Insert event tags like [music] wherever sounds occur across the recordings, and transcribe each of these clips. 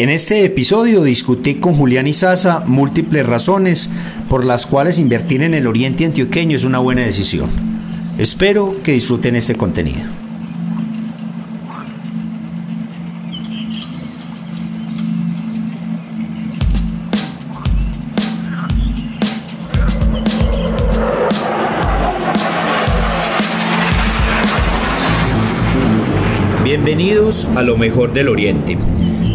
En este episodio discutí con Julián Izaza múltiples razones por las cuales invertir en el oriente antioqueño es una buena decisión. Espero que disfruten este contenido. Bienvenidos a lo mejor del Oriente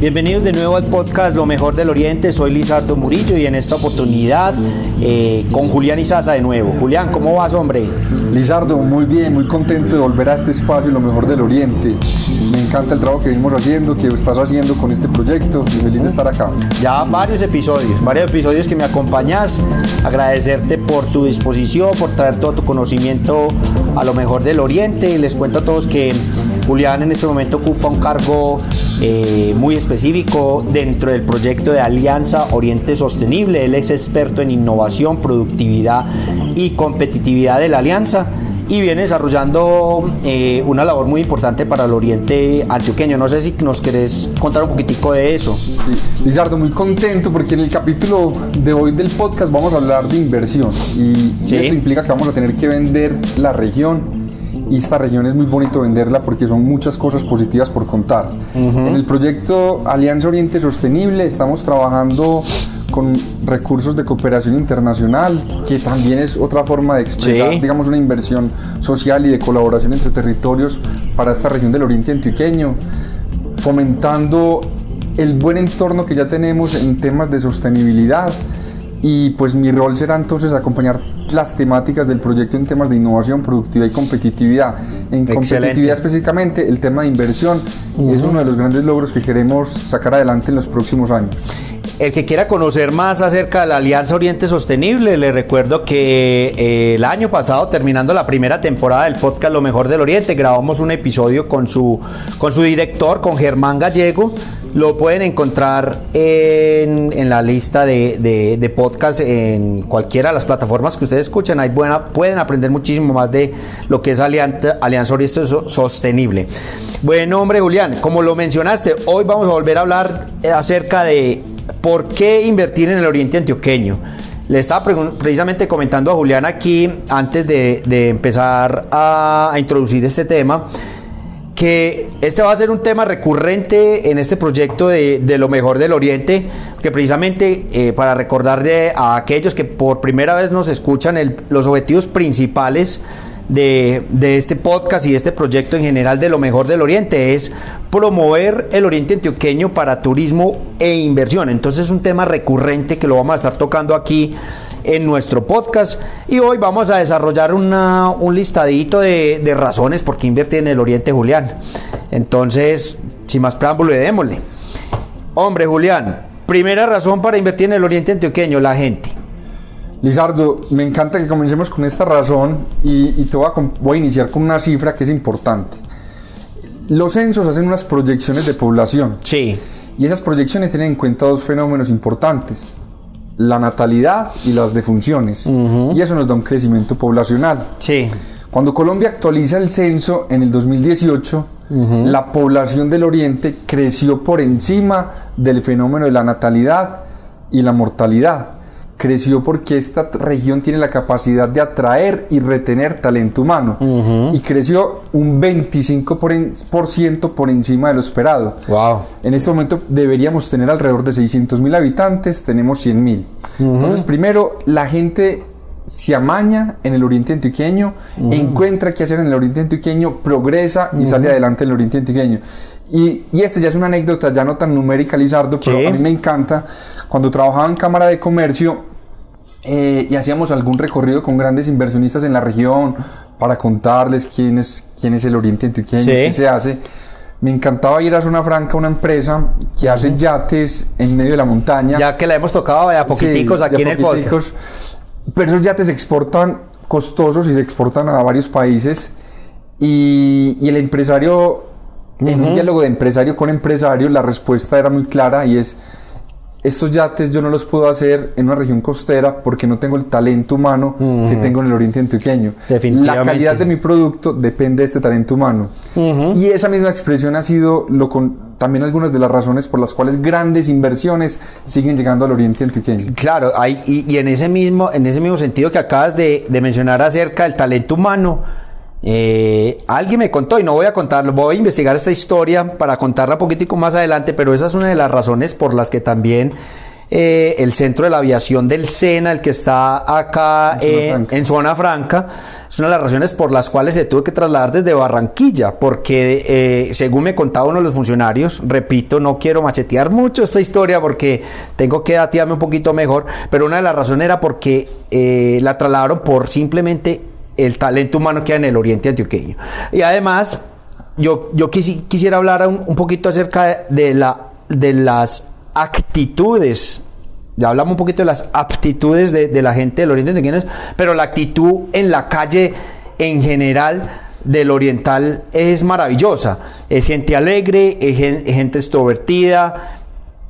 Bienvenidos de nuevo al podcast Lo Mejor del Oriente, soy Lizardo Murillo y en esta oportunidad eh, con Julián Izaza de nuevo. Julián, ¿cómo vas hombre? Lizardo, muy bien, muy contento de volver a este espacio Lo Mejor del Oriente. Me encanta el trabajo que venimos haciendo, que estás haciendo con este proyecto y feliz de estar acá. Ya varios episodios, varios episodios que me acompañas, agradecerte por tu disposición, por traer todo tu conocimiento a Lo Mejor del Oriente. Les cuento a todos que Julián en este momento ocupa un cargo eh, muy específico dentro del proyecto de Alianza Oriente Sostenible. Él es experto en innovación, productividad y competitividad de la alianza y viene desarrollando eh, una labor muy importante para el oriente antioqueño. No sé si nos querés contar un poquitico de eso. Sí, Lizardo, muy contento porque en el capítulo de hoy del podcast vamos a hablar de inversión y, y eso implica que vamos a tener que vender la región y esta región es muy bonito venderla porque son muchas cosas positivas por contar. En el proyecto Alianza Oriente Sostenible estamos trabajando con recursos de cooperación internacional, que también es otra forma de expresar, digamos, una inversión social y de colaboración entre territorios para esta región del Oriente Antioqueño, fomentando el buen entorno que ya tenemos en temas de sostenibilidad y pues mi rol será entonces acompañar las temáticas del proyecto en temas de innovación, productividad y competitividad. En competitividad específicamente, el tema de inversión es uno de los grandes logros que queremos sacar adelante en los próximos años. El que quiera conocer más acerca de la Alianza Oriente Sostenible, le recuerdo que eh, el año pasado, terminando la primera temporada del podcast Lo Mejor del Oriente, grabamos un episodio con su, con su director, con Germán Gallego, lo pueden encontrar en, la lista de, de, podcast en cualquiera de las plataformas que ustedes escuchen. Ahí buena, pueden aprender muchísimo más de lo que es Alianza, Alianza Oriente Sostenible. Bueno, hombre, Julián, como lo mencionaste, hoy vamos a volver a hablar acerca de por qué invertir en el Oriente Antioqueño. Le estaba precisamente comentando a Julián aquí, antes de, empezar a introducir este tema, que este va a ser un tema recurrente en este proyecto de, lo mejor del Oriente, que precisamente eh, para recordarle a aquellos que por primera vez nos escuchan los objetivos principales de, de, este podcast y de este proyecto en general de lo mejor del Oriente es promover el Oriente Antioqueño para turismo e inversión. Entonces es un tema recurrente que lo vamos a estar tocando aquí en nuestro podcast. Y hoy vamos a desarrollar un listadito de, razones por qué invertir en el Oriente Julián. Entonces, sin más preámbulo, démosle. Hombre, Julián, primera razón para invertir en el Oriente Antioqueño, la gente. Lizardo, me encanta que comencemos con esta razón y, te voy a, voy a iniciar con una cifra que es importante. Los censos hacen unas proyecciones de población. Sí. Y esas proyecciones tienen en cuenta dos fenómenos importantes la natalidad y las defunciones. Y eso nos da un crecimiento poblacional. Sí. Cuando Colombia actualiza el censo en el 2018, la población del Oriente creció por encima del fenómeno de la natalidad y la mortalidad creció porque esta región tiene la capacidad de atraer y retener talento humano y creció un 25% por encima de lo esperado. Wow. En este momento deberíamos tener alrededor de 600 mil habitantes, tenemos 100 mil. Entonces, primero, la gente se amaña en el oriente antioqueño, encuentra qué hacer en el oriente antioqueño, progresa y sale adelante en el oriente antioqueño. Y, y este ya es una anécdota ya no tan numérica, Lizardo, pero a mí me encanta. Cuando trabajaba en Cámara de Comercio, eh, y hacíamos algún recorrido con grandes inversionistas en la región para contarles quién es, quién es el Oriente Antioqueño, qué se hace. Me encantaba ir a Zona Franca, una empresa que hace yates en medio de la montaña. Ya que la hemos tocado de a poquiticos aquí en el podcast. pero esos yates se exportan costosos y se exportan a varios países y, y el empresario, en un diálogo de empresario con empresario, la respuesta era muy clara y es, estos yates yo no los puedo hacer en una región costera porque no tengo el talento humano que tengo en el oriente antioqueño. La calidad de mi producto depende de este talento humano. Y esa misma expresión ha sido lo con, también algunas de las razones por las cuales grandes inversiones siguen llegando al oriente antioqueño. Claro, hay, y, en, ese mismo, en ese mismo sentido que acabas de, de mencionar acerca del talento humano, eh, alguien me contó, y no voy a contarlo, voy a investigar esta historia para contarla un poquitico más adelante, pero esa es una de las razones por las que también eh, el centro de la aviación del SENA, el que está acá en zona, franca, es una de las razones por las cuales se tuvo que trasladar desde Barranquilla, porque eh, según me contaba uno de los funcionarios, repito, no quiero machetear mucho esta historia porque tengo que datearme un poquito mejor, pero una de las razones era porque la trasladaron por simplemente el talento humano que hay en el oriente antioqueño. Y además, yo, yo quisiera hablar un, poquito acerca de, la, de las actitudes. Ya hablamos un poquito de las aptitudes de, la gente del oriente antioqueño, pero la actitud en la calle en general del oriental es maravillosa. Es gente alegre, es gente extrovertida,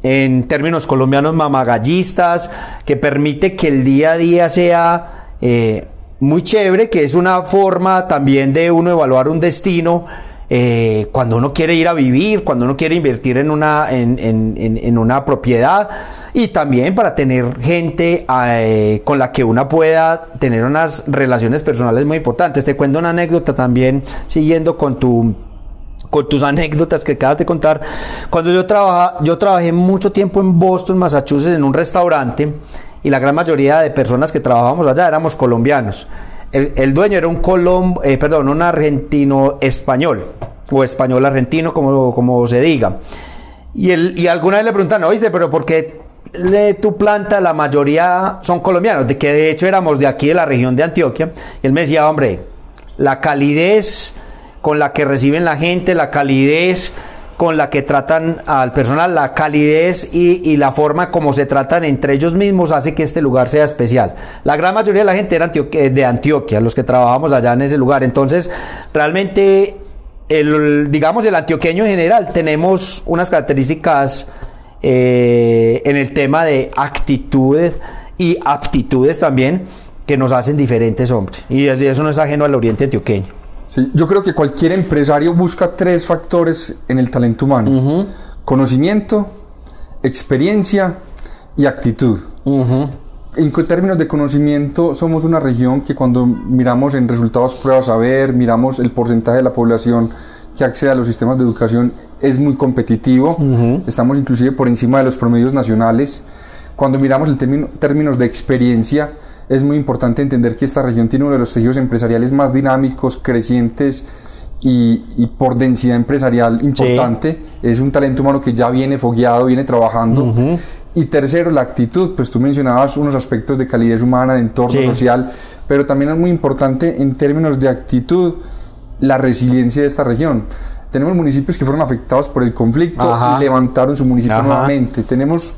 en términos colombianos mamagallistas, que permite que el día a día sea eh, muy chévere, que es una forma también de uno evaluar un destino. Eh, cuando uno quiere ir a vivir, cuando uno quiere invertir en una, en, una propiedad y también para tener gente eh, con la que uno pueda tener unas relaciones personales muy importantes. Te cuento una anécdota también, siguiendo con tu con tus anécdotas que acabas de contar. Cuando yo trabajaba, yo trabajé mucho tiempo en Boston, Massachusetts, en un restaurante y la gran mayoría de personas que trabajábamos allá éramos colombianos. El, dueño era un colombo, eh, perdón, un argentino español o español argentino, como, como se diga. Y, y alguna vez le preguntan, oíste, pero ¿por qué tu planta la mayoría son colombianos? De que de hecho éramos de aquí, de la región de Antioquia. Y él me decía, hombre, la calidez con la que reciben la gente, la calidez con la que tratan al personal, la calidez y, la forma como se tratan entre ellos mismos hace que este lugar sea especial. La gran mayoría de la gente era eh, de Antioquia, los que trabajamos allá en ese lugar. Entonces, realmente, digamos, el antioqueño en general, tenemos unas características eh, en el tema de actitudes y aptitudes también que nos hacen diferentes hombres. Y eso no es ajeno al oriente antioqueño. Sí, yo creo que cualquier empresario busca tres factores en el talento humano. Conocimiento, experiencia y actitud. En términos de conocimiento, somos una región que cuando miramos en resultados pruebas a ver, miramos el porcentaje de la población que accede a los sistemas de educación, es muy competitivo. Estamos inclusive por encima de los promedios nacionales. Cuando miramos el términos de experiencia, es muy importante entender que esta región tiene uno de los tejidos empresariales más dinámicos, crecientes y, por densidad empresarial importante. Es un talento humano que ya viene fogueado, viene trabajando. Y tercero, la actitud, pues tú mencionabas unos aspectos de calidez humana, de entorno social, pero también es muy importante en términos de actitud la resiliencia de esta región. Tenemos municipios que fueron afectados por el conflicto y levantaron su municipio nuevamente. Tenemos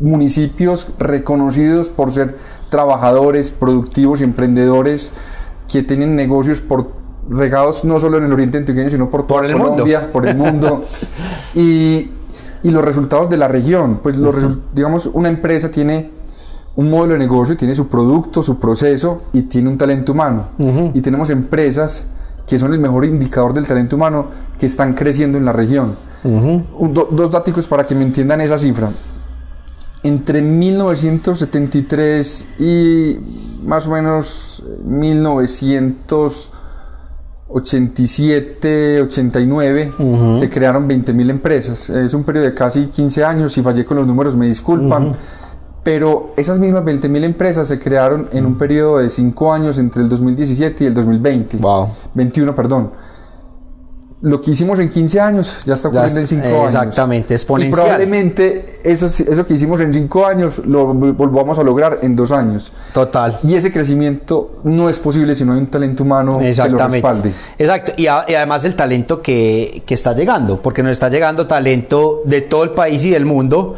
municipios reconocidos por ser trabajadores, productivos y emprendedores que tienen negocios por regados no solo en el oriente antioqueño, sino por toda Colombia, por el mundo. y, y, los resultados de la región, pues los digamos, una empresa tiene un modelo de negocio, tiene su producto, su proceso y tiene un talento humano. Y tenemos empresas que son el mejor indicador del talento humano que están creciendo en la región. dos datos para que me entiendan esa cifra entre 1973 y más o menos 1987, 89, se crearon 20.000 empresas. Es un periodo de casi 15 años, si fallé con los números me disculpan. Pero esas mismas 20.000 empresas se crearon en un periodo de 5 años entre el 2017 y el 2020. Wow. 21, perdón lo que hicimos en 15 años ya está ocurriendo en 5 años. Exactamente, exponencial. Y probablemente eso, eso que hicimos en 5 años lo volvamos a lograr en 2 años. Total. Y ese crecimiento no es posible si no hay un talento humano que lo respalde. Exacto. Y, además el talento que, que está llegando, porque nos está llegando talento de todo el país y del mundo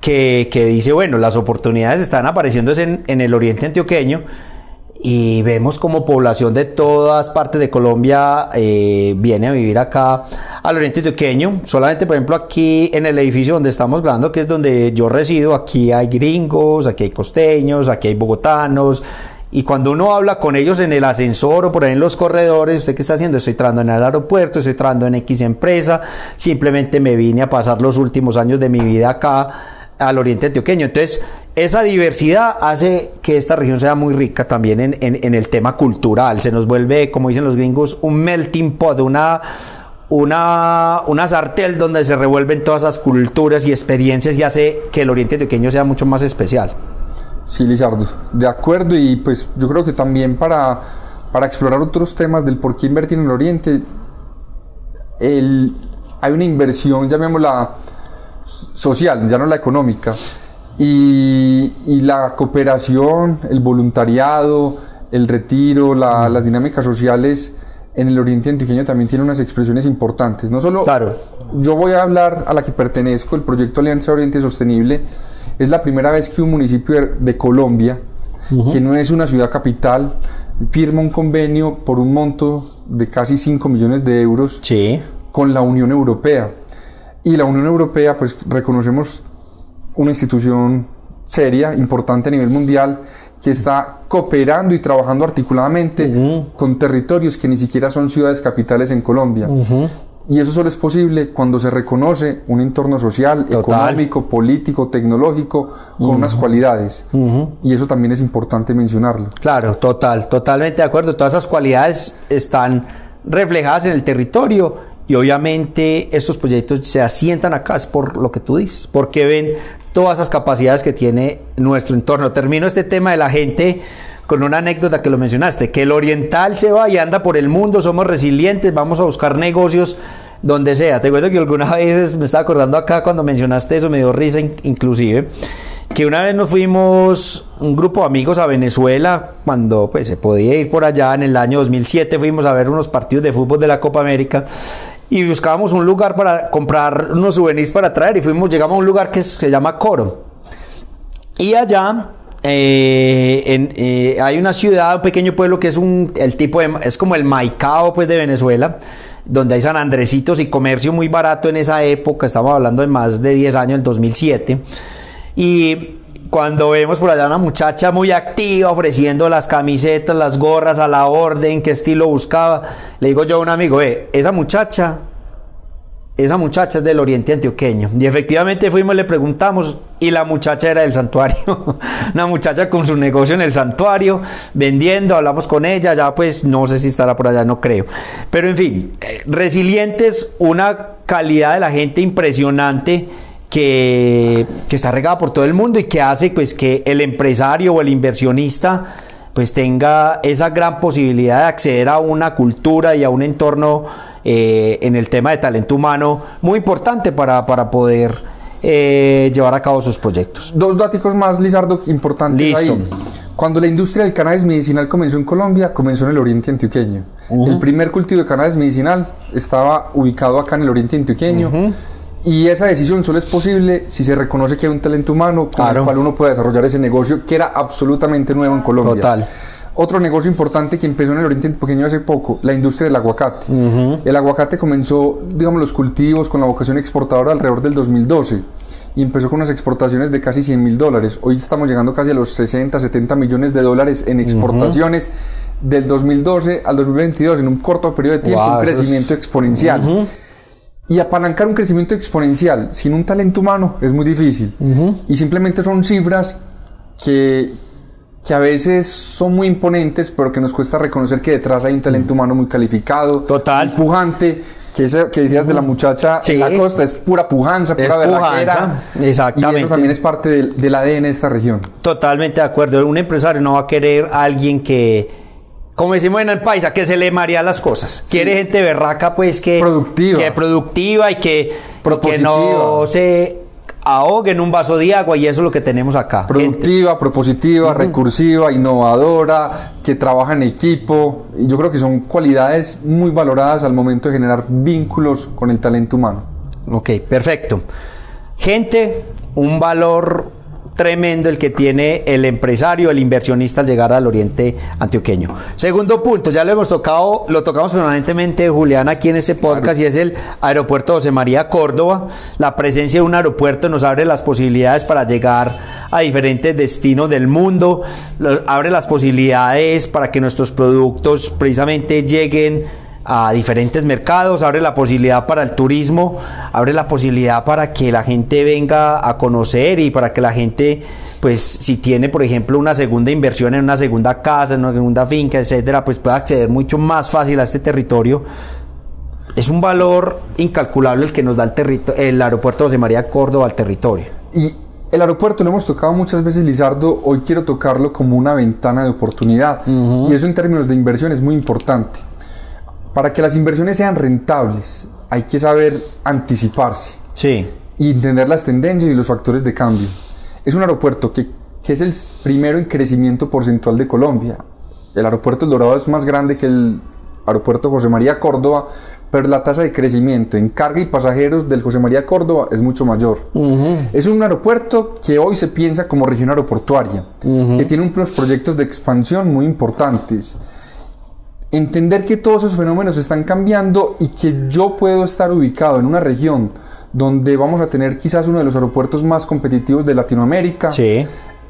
que, que dice, bueno, las oportunidades están apareciendo en, en el oriente antioqueño y vemos como población de todas partes de Colombia eh, viene a vivir acá al oriente antioqueño. Solamente, por ejemplo, aquí en el edificio donde estamos grabando, que es donde yo resido, aquí hay gringos, aquí hay costeños, aquí hay bogotanos. Y cuando uno habla con ellos en el ascensor o por ahí en los corredores, ¿usted qué está haciendo? Estoy entrando en el aeropuerto, estoy entrando en X empresa, simplemente me vine a pasar los últimos años de mi vida acá al oriente antioqueño. Entonces, esa diversidad hace que esta región sea muy rica también en, en, el tema cultural. Se nos vuelve, como dicen los gringos, un melting pot, una, una, una sartén donde se revuelven todas esas culturas y experiencias y hace que el oriente antioqueño sea mucho más especial. Sí, Lizardo, de acuerdo y pues yo creo que también para, para explorar otros temas del por qué invertir en el oriente, el, hay una inversión, llamémosla social, ya no la económica, y, y la cooperación, el voluntariado, el retiro, la, las dinámicas sociales en el oriente antioqueño también tienen unas expresiones importantes. No solo Claro. yo voy a hablar a la que pertenezco, el proyecto Alianza Oriente Sostenible, es la primera vez que un municipio de, de Colombia, que no es una ciudad capital, firma un convenio por un monto de casi 5 millones de euros Sí. con la Unión Europea. Y la Unión Europea, pues reconocemos una institución seria, importante a nivel mundial, que está cooperando y trabajando articuladamente con territorios que ni siquiera son ciudades capitales en Colombia. Y eso solo es posible cuando se reconoce un entorno social, Total. económico, político, tecnológico, con unas cualidades. Y eso también es importante mencionarlo. Claro, total, totalmente de acuerdo. Todas esas cualidades están reflejadas en el territorio y obviamente estos proyectos se asientan acá, es por lo que tú dices, porque ven todas esas capacidades que tiene nuestro entorno. Termino este tema de la gente con una anécdota que lo mencionaste, que el oriental se va y anda por el mundo, somos resilientes, vamos a buscar negocios donde sea. Te acuerdo que alguna [laughs] vez me estaba acordando acá cuando mencionaste eso, me dio risa in- inclusive, que una vez nos fuimos un grupo de amigos a Venezuela, cuando pues se podía ir por allá en el año 2007, fuimos a ver unos partidos de fútbol de la Copa América y buscábamos un lugar para comprar unos souvenirs para traer y fuimos, llegamos a un lugar que se llama Coro. Y allá eh, en, eh, hay una ciudad, un pequeño pueblo que es un el tipo de, es como el Maicao pues de Venezuela, donde hay San Andresitos y comercio muy barato en esa época, estamos hablando de más de 10 años, el 2007. Y cuando vemos por allá una muchacha muy activa ofreciendo las camisetas, las gorras a la orden, qué estilo buscaba, le digo yo a un amigo, eh, esa muchacha esa muchacha es del oriente antioqueño. Y efectivamente fuimos, le preguntamos, y la muchacha era del santuario. [laughs] Una muchacha con su negocio en el santuario, vendiendo, hablamos con ella, ya pues no sé si estará por allá, no creo. Pero en fin, eh, resilientes, una calidad de la gente impresionante. Que, que está regada por todo el mundo y que hace pues que el empresario o el inversionista pues tenga esa gran posibilidad de acceder a una cultura y a un entorno eh, en el tema de talento humano muy importante para, para poder eh, llevar a cabo sus proyectos. Dos datos más, Lizardo, importantes Listo. ahí. Cuando la industria del cannabis medicinal comenzó en Colombia, comenzó en el oriente antioqueño. El primer cultivo de cannabis medicinal estaba ubicado acá en el oriente antioqueño. Y esa decisión solo es posible si se reconoce que hay un talento humano con Claro. el cual uno puede desarrollar ese negocio que era absolutamente nuevo en Colombia. Total. Otro negocio importante que empezó en el Oriente Antioqueño hace poco, la industria del aguacate. El aguacate comenzó, digamos, los cultivos con la vocación exportadora alrededor del 2012 y empezó con unas exportaciones de casi 100 mil dólares. Hoy estamos llegando casi a los 60, 70 millones de dólares en exportaciones del 2012 al 2022, en un corto periodo de tiempo, Wow, un es- crecimiento exponencial. Y apalancar un crecimiento exponencial sin un talento humano es muy difícil. Y simplemente son cifras que, que a veces son muy imponentes, pero que nos cuesta reconocer que detrás hay un talento humano muy calificado, Total. muy pujante. Que, que decías de la muchacha Sí. en la costa es pura pujanza, pura Es pujanza, Y exactamente. eso también es parte del, del ADN de esta región. Totalmente de acuerdo. Un empresario no va a querer a alguien que, como decimos en el paisa, que se le marea las cosas. Quiere gente berraca, pues que Productiva. que productiva y que, que no se ahogue en un vaso de agua y eso es lo que tenemos acá. Gente- Productiva, propositiva, recursiva, innovadora, que trabaja en equipo. Y yo creo que son cualidades muy valoradas al momento de generar vínculos con el talento humano. Ok, perfecto. Gente un valor tremendo el que tiene el empresario, el inversionista al llegar al oriente antioqueño. Segundo punto, ya lo hemos tocado, lo tocamos permanentemente, Julián, aquí en este podcast, y es el aeropuerto José María Córdoba. La presencia de un aeropuerto nos abre las posibilidades para llegar a diferentes destinos del mundo, abre las posibilidades para que nuestros productos precisamente lleguen a diferentes mercados, abre la posibilidad para el turismo, abre la posibilidad para que la gente venga a conocer y para que la gente, pues si tiene, por ejemplo, una segunda inversión en una segunda casa, en una segunda finca, etcétera, pues pueda acceder mucho más fácil a este territorio. Es un valor incalculable el que nos da el, el aeropuerto José María Córdoba al territorio. Y el aeropuerto lo hemos tocado muchas veces, Lizardo. Hoy quiero tocarlo como una ventana de oportunidad. Y eso en términos de inversión es muy importante. Para que las inversiones sean rentables, hay que saber anticiparse. Sí. Y entender las tendencias y los factores de cambio. Es un aeropuerto que, que es el primero en crecimiento porcentual de Colombia. El aeropuerto El Dorado es más grande que el aeropuerto José María Córdoba, pero la tasa de crecimiento en carga y pasajeros del José María Córdoba es mucho mayor. Es un aeropuerto que hoy se piensa como región aeroportuaria, que tiene unos proyectos de expansión muy importantes entender que todos esos fenómenos están cambiando y que yo puedo estar ubicado en una región donde vamos a tener quizás uno de los aeropuertos más competitivos de Latinoamérica,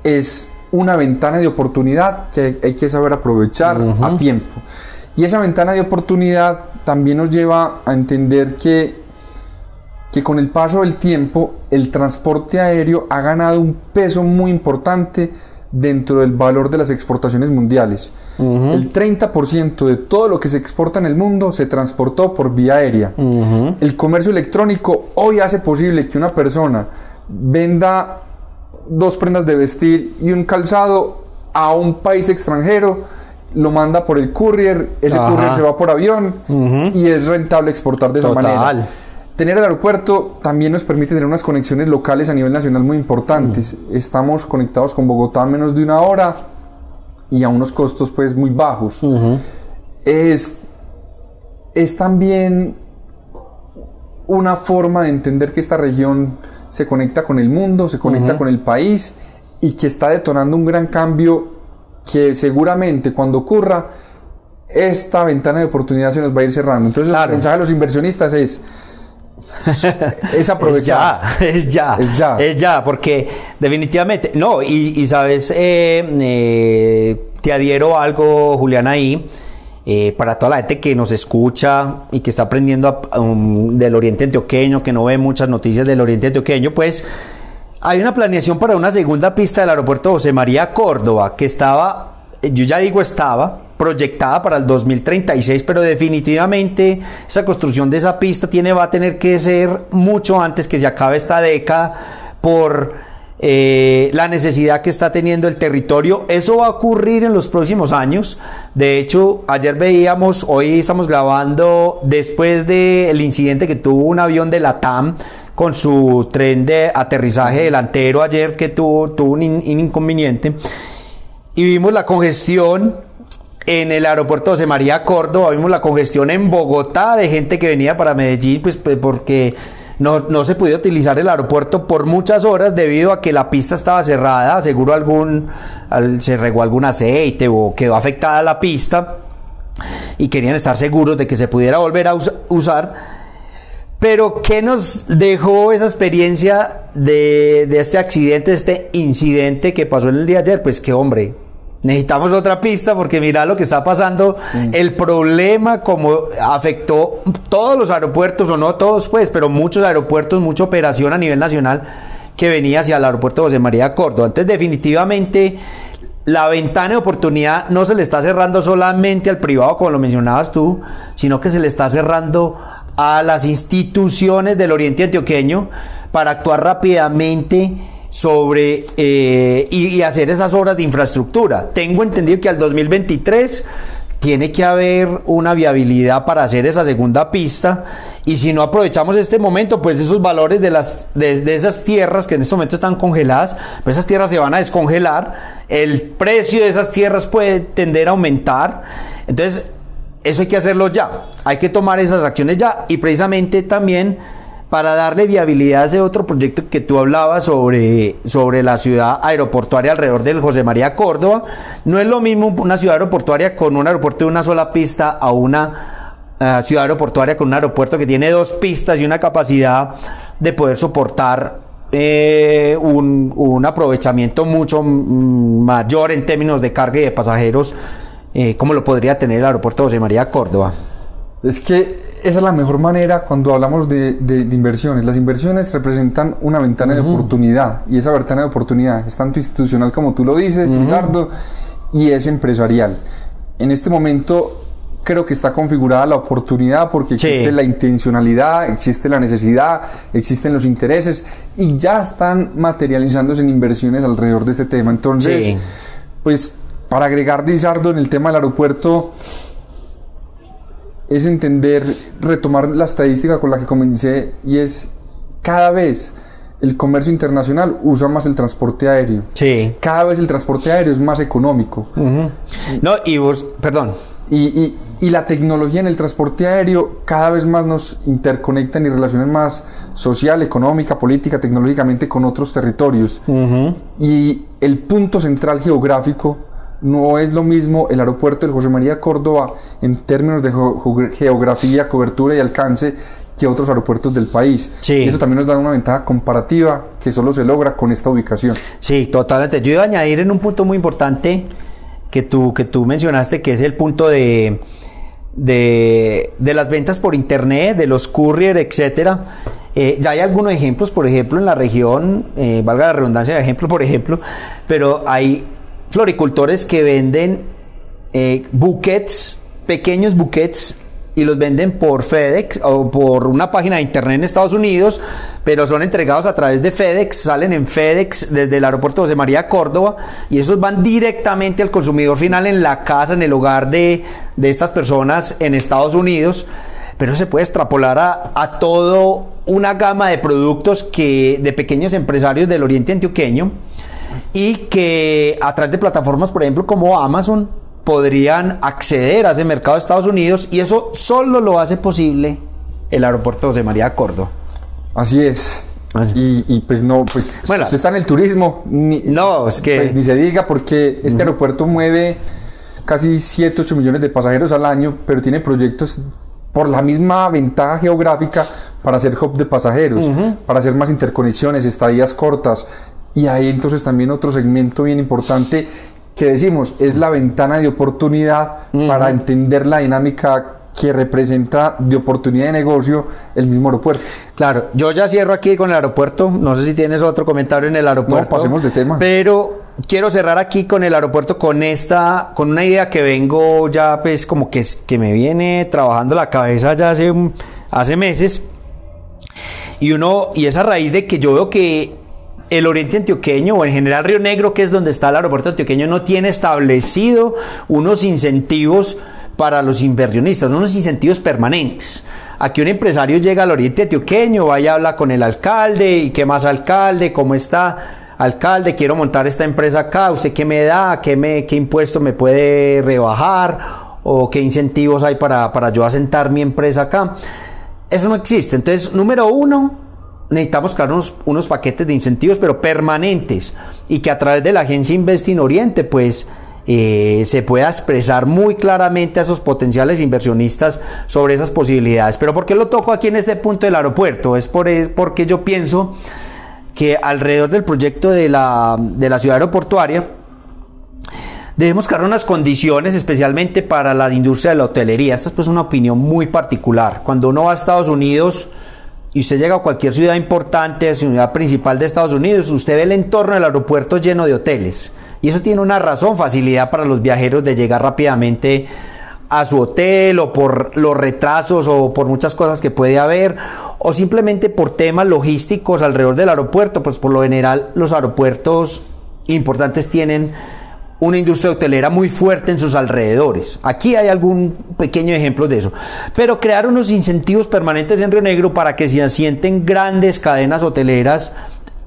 es una ventana de oportunidad que hay que saber aprovechar a tiempo. Y esa ventana de oportunidad también nos lleva a entender que, que con el paso del tiempo el transporte aéreo ha ganado un peso muy importante dentro del valor de las exportaciones mundiales. El 30% de todo lo que se exporta en el mundo se transportó por vía aérea. El comercio electrónico hoy hace posible que una persona venda dos prendas de vestir y un calzado a un país extranjero, lo manda por el courier, ese courier se va por avión y es rentable exportar de esa manera. Tener el aeropuerto también nos permite tener unas conexiones locales a nivel nacional muy importantes. Mm. Estamos conectados con Bogotá en menos de una hora y a unos costos pues muy bajos. es, es también una forma de entender que esta región se conecta con el mundo, se conecta con el país y que está detonando un gran cambio que seguramente cuando ocurra esta ventana de oportunidad se nos va a ir cerrando. Entonces el mensaje a los inversionistas es es aprovechar. [laughs] Es ya, es ya, es ya, porque definitivamente, no, y, sabes, eh, eh, te adhiero a algo, Julián, ahí. Eh, para toda la gente que nos escucha y que está aprendiendo um, del Oriente Antioqueño, que no ve muchas noticias del Oriente Antioqueño, pues hay una planeación para una segunda pista del aeropuerto José María Córdoba, que estaba, yo ya digo estaba, proyectada para el 2036, pero definitivamente esa construcción de esa pista tiene, va a tener que ser mucho antes que se acabe esta década por eh, la necesidad que está teniendo el territorio. Eso va a ocurrir en los próximos años. De hecho, ayer veíamos, hoy estamos grabando después del incidente que tuvo un avión de la TAM con su tren de aterrizaje delantero ayer que tuvo, tuvo un inconveniente. Y vimos la congestión en el aeropuerto José María Córdoba, vimos la congestión en Bogotá de gente que venía para Medellín, pues, pues porque no, se podía utilizar el aeropuerto por muchas horas debido a que la pista estaba cerrada, seguro algún, se regó algún aceite o quedó afectada la pista y querían estar seguros de que se pudiera volver a usar. Pero, ¿qué nos dejó esa experiencia de, de este accidente, de este incidente que pasó en el día de ayer? Pues que, hombre, Necesitamos otra pista porque mira lo que está pasando, mm. el problema como afectó todos los aeropuertos, o no todos pues, pero muchos aeropuertos, mucha operación a nivel nacional que venía hacia el aeropuerto José María Córdoba. Entonces definitivamente la ventana de oportunidad no se le está cerrando solamente al privado, como lo mencionabas tú, sino que se le está cerrando a las instituciones del Oriente Antioqueño para actuar rápidamente sobre eh, y, hacer esas obras de infraestructura. Tengo entendido que al 2023 tiene que haber una viabilidad para hacer esa segunda pista y si no aprovechamos este momento, pues esos valores de, las, de, esas tierras que en este momento están congeladas, pues esas tierras se van a descongelar, el precio de esas tierras puede tender a aumentar, entonces eso hay que hacerlo ya, hay que tomar esas acciones ya y precisamente también para darle viabilidad a ese otro proyecto que tú hablabas sobre, sobre la ciudad aeroportuaria alrededor del José María Córdoba. No es lo mismo una ciudad aeroportuaria con un aeropuerto de una sola pista a una uh, ciudad aeroportuaria con un aeropuerto que tiene dos pistas y una capacidad de poder soportar eh, un, un, aprovechamiento mucho mayor en términos de carga y de pasajeros, eh, como lo podría tener el aeropuerto José María Córdoba. Es que esa es la mejor manera cuando hablamos de, de, de inversiones. Las inversiones representan una ventana uh -huh. de oportunidad y esa ventana de oportunidad es tanto institucional como tú lo dices, uh -huh. y es empresarial. En este momento creo que está configurada la oportunidad porque existe sí. la intencionalidad, existe la necesidad, existen los intereses y ya están materializándose en inversiones alrededor de este tema. Entonces, sí. pues para agregar Lizardo en el tema del aeropuerto, es entender, retomar la estadística con la que comencé y es cada vez el comercio internacional usa más el transporte aéreo. Sí. Cada vez el transporte aéreo es más económico. Uh -huh. No, y vos, perdón. Y, y, y, la tecnología en el transporte aéreo cada vez más nos interconectan y relacionan más social, económica, política, tecnológicamente con otros territorios. Uh -huh. Y el punto central geográfico no es lo mismo el aeropuerto del José María Córdoba en términos de geografía, cobertura y alcance que otros aeropuertos del país. Sí. Y eso también nos da una ventaja comparativa que solo se logra con esta ubicación. Sí, totalmente. Yo iba a añadir en un punto muy importante que tú, que tú mencionaste, que es el punto de, de, de las ventas por internet, de los courier, etcétera. Eh, ya hay algunos ejemplos, por ejemplo, en la región, eh, valga la redundancia de ejemplo, por ejemplo, pero hay floricultores que venden eh, buquets, pequeños buquets, y los venden por FedEx o por una página de internet en Estados Unidos, pero son entregados a través de FedEx, salen en FedEx desde el aeropuerto José María Córdoba y esos van directamente al consumidor final en la casa, en el hogar de, de estas personas en Estados Unidos. Pero se puede extrapolar a, a todo una gama de productos que de pequeños empresarios del oriente antioqueño y que a través de plataformas, por ejemplo, como Amazon, podrían acceder a ese mercado de Estados Unidos y eso solo lo hace posible el aeropuerto de María Córdoba. Así es. Y, y, pues no, pues bueno, usted está en el turismo. Ni, no, es que. Pues ni se diga porque este uh -huh. aeropuerto mueve casi 7, 8 millones de pasajeros al año, pero tiene proyectos por la misma ventaja geográfica para hacer hub de pasajeros, uh -huh. para hacer más interconexiones, estadías cortas. Y hay entonces también otro segmento bien importante que decimos es la ventana de oportunidad uh -huh. para entender la dinámica que representa de oportunidad de negocio el mismo aeropuerto. Claro, yo ya cierro aquí con el aeropuerto, no sé si tienes otro comentario en el aeropuerto. No, pasemos de tema. Pero quiero cerrar aquí con el aeropuerto con esta, con una idea que vengo ya pues como que, que me viene trabajando la cabeza ya hace, hace meses. Y uno, y es a raíz de que yo veo que el oriente antioqueño o en general Río Negro, que es donde está el aeropuerto antioqueño, no tiene establecido unos incentivos para los inversionistas, unos incentivos permanentes. Aquí un empresario llega al oriente antioqueño, vaya a hablar con el alcalde, y qué más alcalde, cómo está, alcalde, quiero montar esta empresa acá, usted qué me da, qué, me, qué impuesto me puede rebajar, o qué incentivos hay para, para yo asentar mi empresa acá. Eso no existe. Entonces, número uno, necesitamos crear unos, unos, paquetes de incentivos, pero permanentes, y que a través de la agencia Investing Oriente, pues eh, se pueda expresar muy claramente a esos potenciales inversionistas sobre esas posibilidades. Pero ¿por qué lo toco aquí en este punto del aeropuerto? Es, por, es porque yo pienso que alrededor del proyecto de la, de la ciudad aeroportuaria, debemos crear unas condiciones especialmente para la industria de la hotelería. Esta es pues una opinión muy particular. Cuando uno va a Estados Unidos, y usted llega a cualquier ciudad importante, ciudad principal de Estados Unidos, usted ve el entorno del aeropuerto lleno de hoteles. Y eso tiene una razón, facilidad para los viajeros de llegar rápidamente a su hotel o por los retrasos o por muchas cosas que puede haber o simplemente por temas logísticos alrededor del aeropuerto, pues por lo general los aeropuertos importantes tienen una industria hotelera muy fuerte en sus alrededores. Aquí hay algún pequeño ejemplo de eso. Pero crear unos incentivos permanentes en Río Negro para que se asienten grandes cadenas hoteleras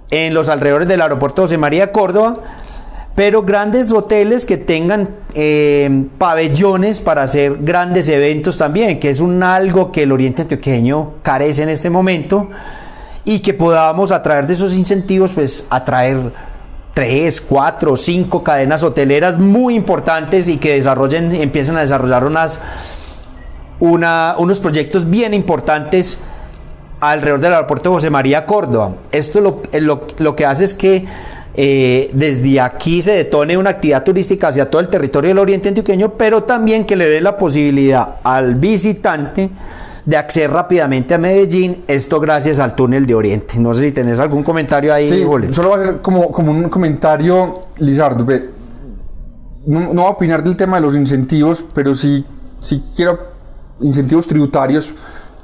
en los alrededores del aeropuerto José María Córdoba pero grandes hoteles que tengan eh, pabellones para hacer grandes eventos también, que es un algo que el Oriente Antioqueño carece en este momento y que podamos a través de esos incentivos pues atraer tres, cuatro, cinco cadenas hoteleras muy importantes y que desarrollen, empiecen a desarrollar unas, una, unos proyectos bien importantes alrededor del aeropuerto José María Córdoba. Esto lo, lo, lo que hace es que eh, desde aquí se detone una actividad turística hacia todo el territorio del Oriente Antioqueño, pero también que le dé la posibilidad al visitante de acceder rápidamente a Medellín, esto gracias al túnel de Oriente. No sé si tenés algún comentario ahí, sí, Solo va a ser como, como un comentario, Lizardo. No, no voy a opinar del tema de los incentivos, pero sí, sí quiero incentivos tributarios,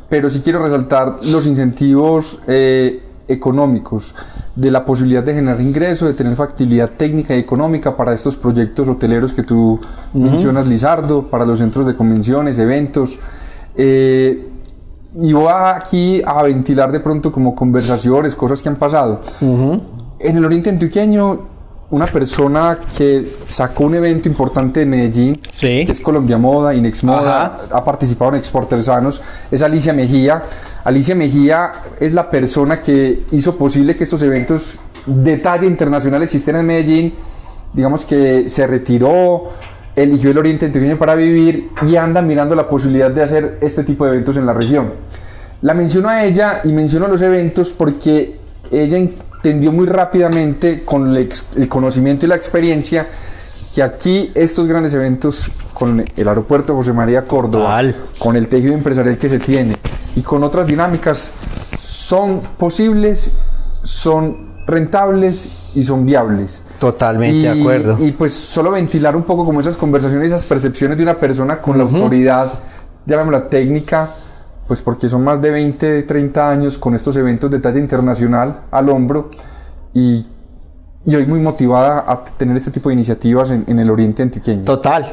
pero sí quiero resaltar los incentivos eh, económicos, de la posibilidad de generar ingresos, de tener factibilidad técnica y económica para estos proyectos hoteleros que tú mencionas, Lizardo, para los centros de convenciones, eventos. Eh, y voy aquí a ventilar de pronto como conversaciones, cosas que han pasado. En el Oriente Antioqueño una persona que sacó un evento importante de Medellín, que es Colombia Moda, Inex Moda, ha participado en Exportersanos, es Alicia Mejía. Alicia Mejía es la persona que hizo posible que estos eventos de talla internacional existieran en Medellín. Digamos que se retiró, eligió el Oriente Antioqueño para vivir y anda mirando la posibilidad de hacer este tipo de eventos en la región. La menciono a ella y menciono los eventos porque ella entendió muy rápidamente con el, conocimiento y la experiencia que aquí estos grandes eventos con el aeropuerto José María Córdoba, con el tejido empresarial que se tiene y con otras dinámicas son posibles, son rentables y son viables. Totalmente de acuerdo. Y pues solo ventilar un poco como esas conversaciones, esas percepciones de una persona con la autoridad, la técnica, pues porque son más de 20, 30 años con estos eventos de talla internacional al hombro y, y hoy muy motivada a tener este tipo de iniciativas en, en el Oriente Antioqueño. Total.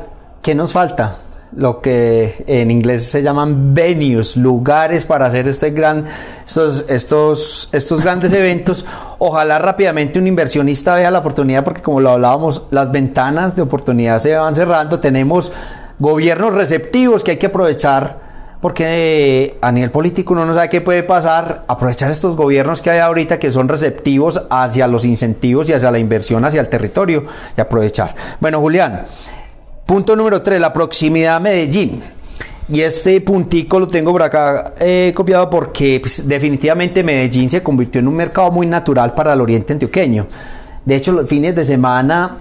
¿Qué nos falta? Lo que en inglés se llaman venues, lugares para hacer este gran, estos, estos, estos grandes [laughs] eventos. Ojalá rápidamente un inversionista vea la oportunidad, porque como lo hablábamos, las ventanas de oportunidad se van cerrando. Tenemos gobiernos receptivos que hay que aprovechar porque a nivel político uno no sabe qué puede pasar, aprovechar estos gobiernos que hay ahorita que son receptivos hacia los incentivos y hacia la inversión hacia el territorio y aprovechar. Bueno, Julián, punto número 3, la proximidad a Medellín. Y este puntico lo tengo por acá eh, copiado porque pues, definitivamente Medellín se convirtió en un mercado muy natural para el oriente antioqueño. De hecho, los fines de semana,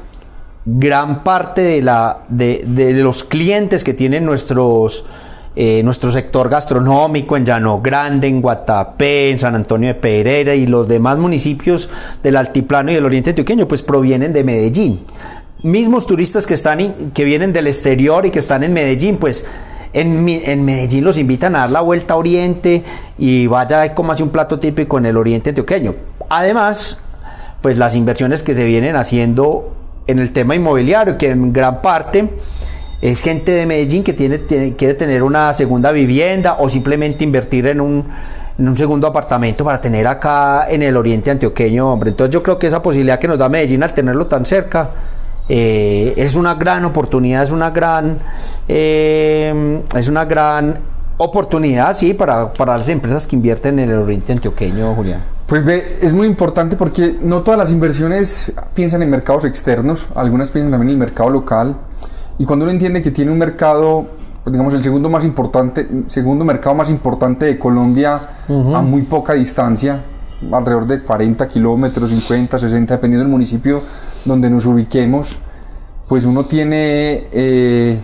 gran parte de, la, de, de los clientes que tienen nuestros eh, nuestro sector gastronómico en Llano Grande, en Guatapé, en San Antonio de Pereira y los demás municipios del altiplano y del oriente antioqueño, pues provienen de Medellín. Mismos turistas que, están que vienen del exterior y que están en Medellín, pues en, Medellín los invitan a dar la vuelta a Oriente y vaya como hace un plato típico en el Oriente Antioqueño. Además, pues las inversiones que se vienen haciendo en el tema inmobiliario, que en gran parte es gente de Medellín que quiere tener una segunda vivienda o simplemente invertir en un, en un segundo apartamento para tener acá en el oriente antioqueño, hombre. Entonces yo creo que esa posibilidad que nos da Medellín al tenerlo tan cerca eh, es una gran oportunidad, es una gran, eh, es una gran oportunidad, sí, para, para las empresas que invierten en el oriente antioqueño, Julián. Pues ve, es muy importante porque no todas las inversiones piensan en mercados externos, algunas piensan también en el mercado local. Y cuando uno entiende que tiene un mercado, pues, digamos, el segundo más importante, segundo mercado más importante de Colombia a muy poca distancia, alrededor de 40 kilómetros, 50, 60, dependiendo del municipio donde nos ubiquemos, pues uno tiene eh,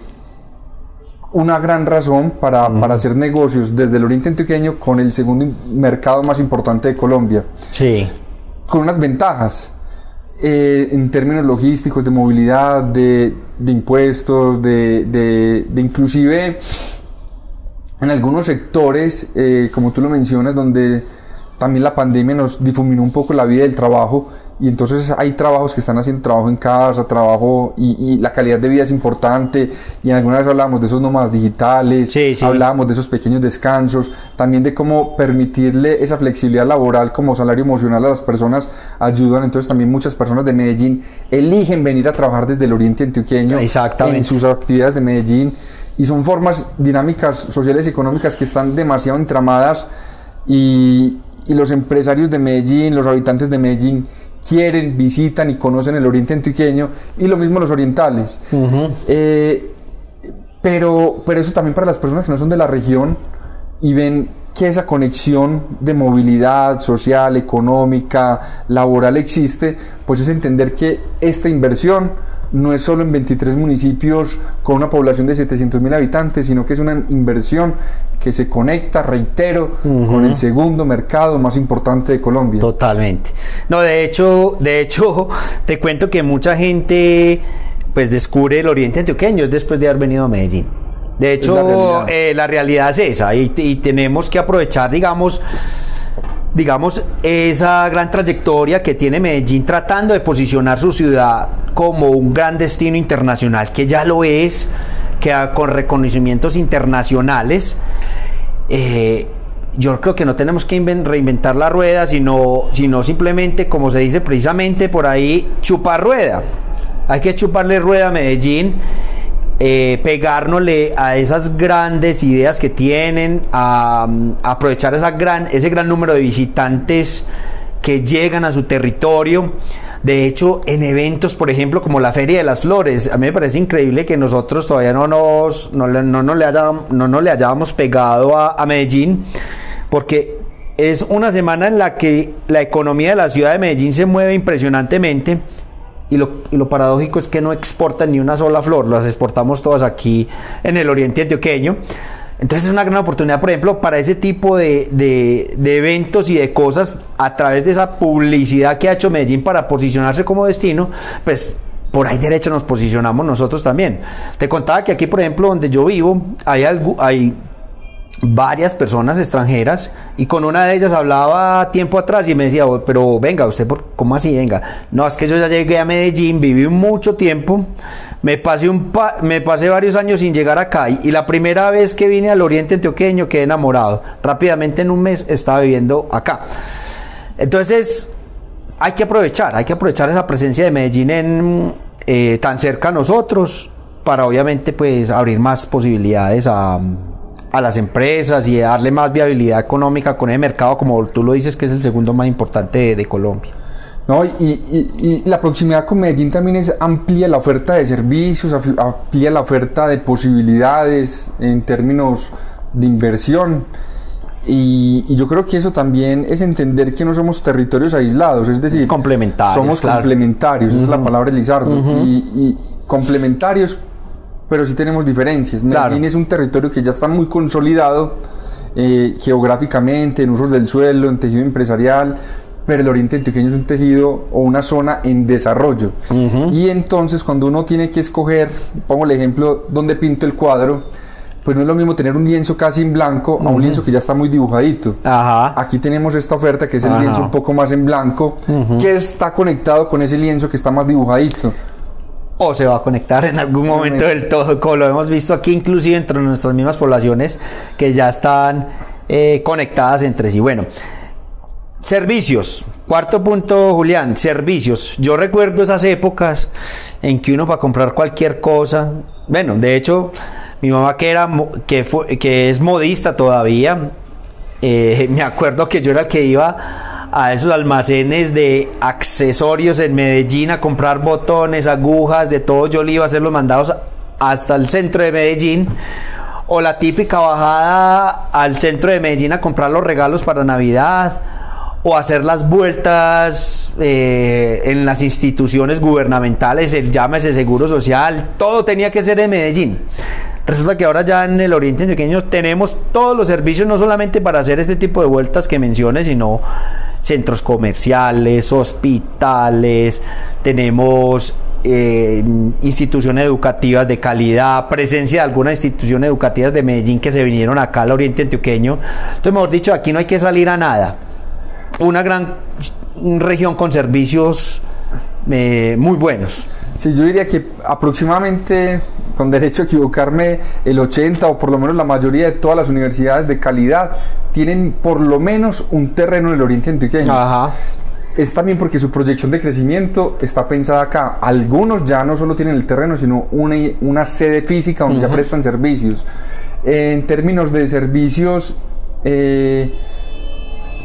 una gran razón para, para, hacer negocios desde el oriente antioqueño con el segundo mercado más importante de Colombia. Sí. Con unas ventajas. Eh, en términos logísticos, de movilidad, de, impuestos, de, de, inclusive en algunos sectores, eh, como tú lo mencionas, donde también la pandemia nos difuminó un poco la vida del trabajo, y entonces hay trabajos que están haciendo trabajo en casa, trabajo y, la calidad de vida es importante y en alguna vez hablábamos de esos nómadas digitales, hablábamos de esos pequeños descansos, también de cómo permitirle esa flexibilidad laboral como salario emocional a las personas ayudan, entonces también muchas personas de Medellín eligen venir a trabajar desde el oriente antioqueño en sus actividades de Medellín y son formas dinámicas sociales y económicas que están demasiado entramadas y, y los empresarios de Medellín, los habitantes de Medellín quieren, visitan y conocen el oriente antioqueño y lo mismo los orientales. Eh, pero, pero eso también para las personas que no son de la región y ven que esa conexión de movilidad social, económica, laboral existe, pues es entender que esta inversión no es solo en 23 municipios con una población de 700 mil habitantes, sino que es una inversión que se conecta, reitero, con el segundo mercado más importante de Colombia. Totalmente. No, de hecho, de hecho, [laughs] te cuento que mucha gente pues descubre el oriente antioqueño después de haber venido a Medellín. De hecho, la realidad, es esa y, y tenemos que aprovechar, digamos, digamos, esa gran trayectoria que tiene Medellín tratando de posicionar su ciudad como un gran destino internacional, que ya lo es, que con reconocimientos internacionales. Eh, yo creo que no tenemos que reinventar la rueda, sino, sino simplemente, como se dice precisamente por ahí, chupar rueda. Hay que chuparle rueda a Medellín eh, pegárnosle a esas grandes ideas que tienen, a, aprovechar esa gran, ese gran número de visitantes que llegan a su territorio. De hecho, en eventos, por ejemplo, como la Feria de las Flores, a mí me parece increíble que nosotros todavía no nos, no, no, le, hayamos, no, le hayamos pegado a, a Medellín, porque es una semana en la que la economía de la ciudad de Medellín se mueve impresionantemente y lo, paradójico es que no exportan ni una sola flor, las exportamos todas aquí en el oriente antioqueño. Entonces es una gran oportunidad, por ejemplo, para ese tipo de, de, eventos y de cosas a través de esa publicidad que ha hecho Medellín para posicionarse como destino, pues por ahí derecho nos posicionamos nosotros también. Te contaba que aquí, por ejemplo, donde yo vivo, hay, algo, hay varias personas extranjeras y con una de ellas hablaba tiempo atrás y me decía, oh, pero venga, usted, por, ¿cómo así? Venga, no, es que yo ya llegué a Medellín, viví mucho tiempo, me pasé, un me pasé varios años sin llegar acá y, la primera vez que vine al oriente antioqueño quedé enamorado, rápidamente en un mes estaba viviendo acá. Entonces, hay que aprovechar, hay que aprovechar esa presencia de Medellín eh, tan cerca a nosotros para obviamente pues abrir más posibilidades a a las empresas y darle más viabilidad económica con el mercado, como tú lo dices, que es el segundo más importante de, Colombia. No, y, la proximidad con Medellín también es amplía la oferta de servicios, amplía la oferta de posibilidades en términos de inversión. Y, yo creo que eso también es entender que no somos territorios aislados, es decir, complementarios. Somos complementarios, esa es la palabra Lizardo. y, complementarios pero sí tenemos diferencias. Medellín es un territorio que ya está muy consolidado eh, geográficamente, en usos del suelo, en tejido empresarial, pero el oriente antioqueño es un tejido o una zona en desarrollo. Y entonces cuando uno tiene que escoger, pongo el ejemplo, dónde pinto el cuadro, pues no es lo mismo tener un lienzo casi en blanco a un lienzo que ya está muy dibujadito. Aquí tenemos esta oferta que es el lienzo un poco más en blanco, que está conectado con ese lienzo que está más dibujadito o se va a conectar en algún momento del todo, como lo hemos visto aquí, inclusive entre nuestras mismas poblaciones que ya están eh, conectadas entre sí. Bueno, servicios. Cuarto punto, Julián, servicios. Yo recuerdo esas épocas en que uno para comprar cualquier cosa, bueno, de hecho, mi mamá que era que, fue, que es modista todavía, eh, [laughs] me acuerdo que yo era el que iba a esos almacenes de accesorios en Medellín a comprar botones, agujas, de todo. Yo le iba a hacer los mandados hasta el centro de Medellín. O la típica bajada al centro de Medellín a comprar los regalos para Navidad. O hacer las vueltas eh, en las instituciones gubernamentales, el llámese seguro social. Todo tenía que ser en Medellín. Resulta que ahora ya en el Oriente Antioqueño tenemos todos los servicios, no solamente para hacer este tipo de vueltas que mencioné, sino centros comerciales, hospitales, tenemos eh, instituciones educativas de calidad, presencia de algunas instituciones educativas de Medellín que se vinieron acá al oriente antioqueño. Entonces, mejor dicho, aquí no hay que salir a nada. Una gran región con servicios eh, muy buenos. Sí, yo diría que aproximadamente, con derecho a equivocarme, el 80 o por lo menos la mayoría de todas las universidades de calidad tienen por lo menos un terreno en el oriente antioqueño. Ajá. Es también porque su proyección de crecimiento está pensada acá. Algunos ya no solo tienen el terreno, sino una, una sede física donde ya prestan servicios. En términos de servicios, eh,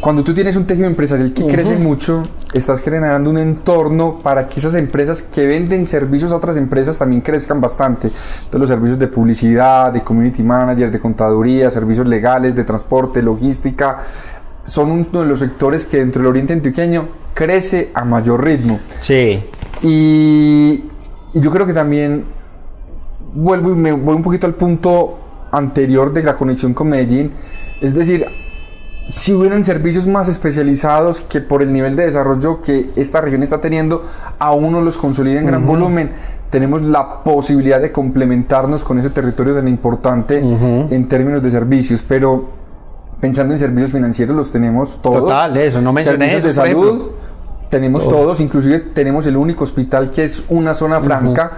cuando tú tienes un tejido empresarial que crece mucho, estás generando un entorno para que esas empresas que venden servicios a otras empresas también crezcan bastante. Entonces los servicios de publicidad, de community manager, de contaduría, servicios legales, de transporte, logística, son uno de los sectores que dentro del oriente antioqueño crece a mayor ritmo. Sí. Y, y yo creo que también vuelvo y me voy un poquito al punto anterior de la conexión con Medellín. Es decir, si hubieran servicios más especializados que por el nivel de desarrollo que esta región está teniendo, aún no los consolida en gran volumen, tenemos la posibilidad de complementarnos con ese territorio tan importante en términos de servicios. Pero pensando en servicios financieros, los tenemos todos. Total, eso, no mencioné Servicios eso, de salud, tenemos todos, inclusive tenemos el único hospital que es una zona franca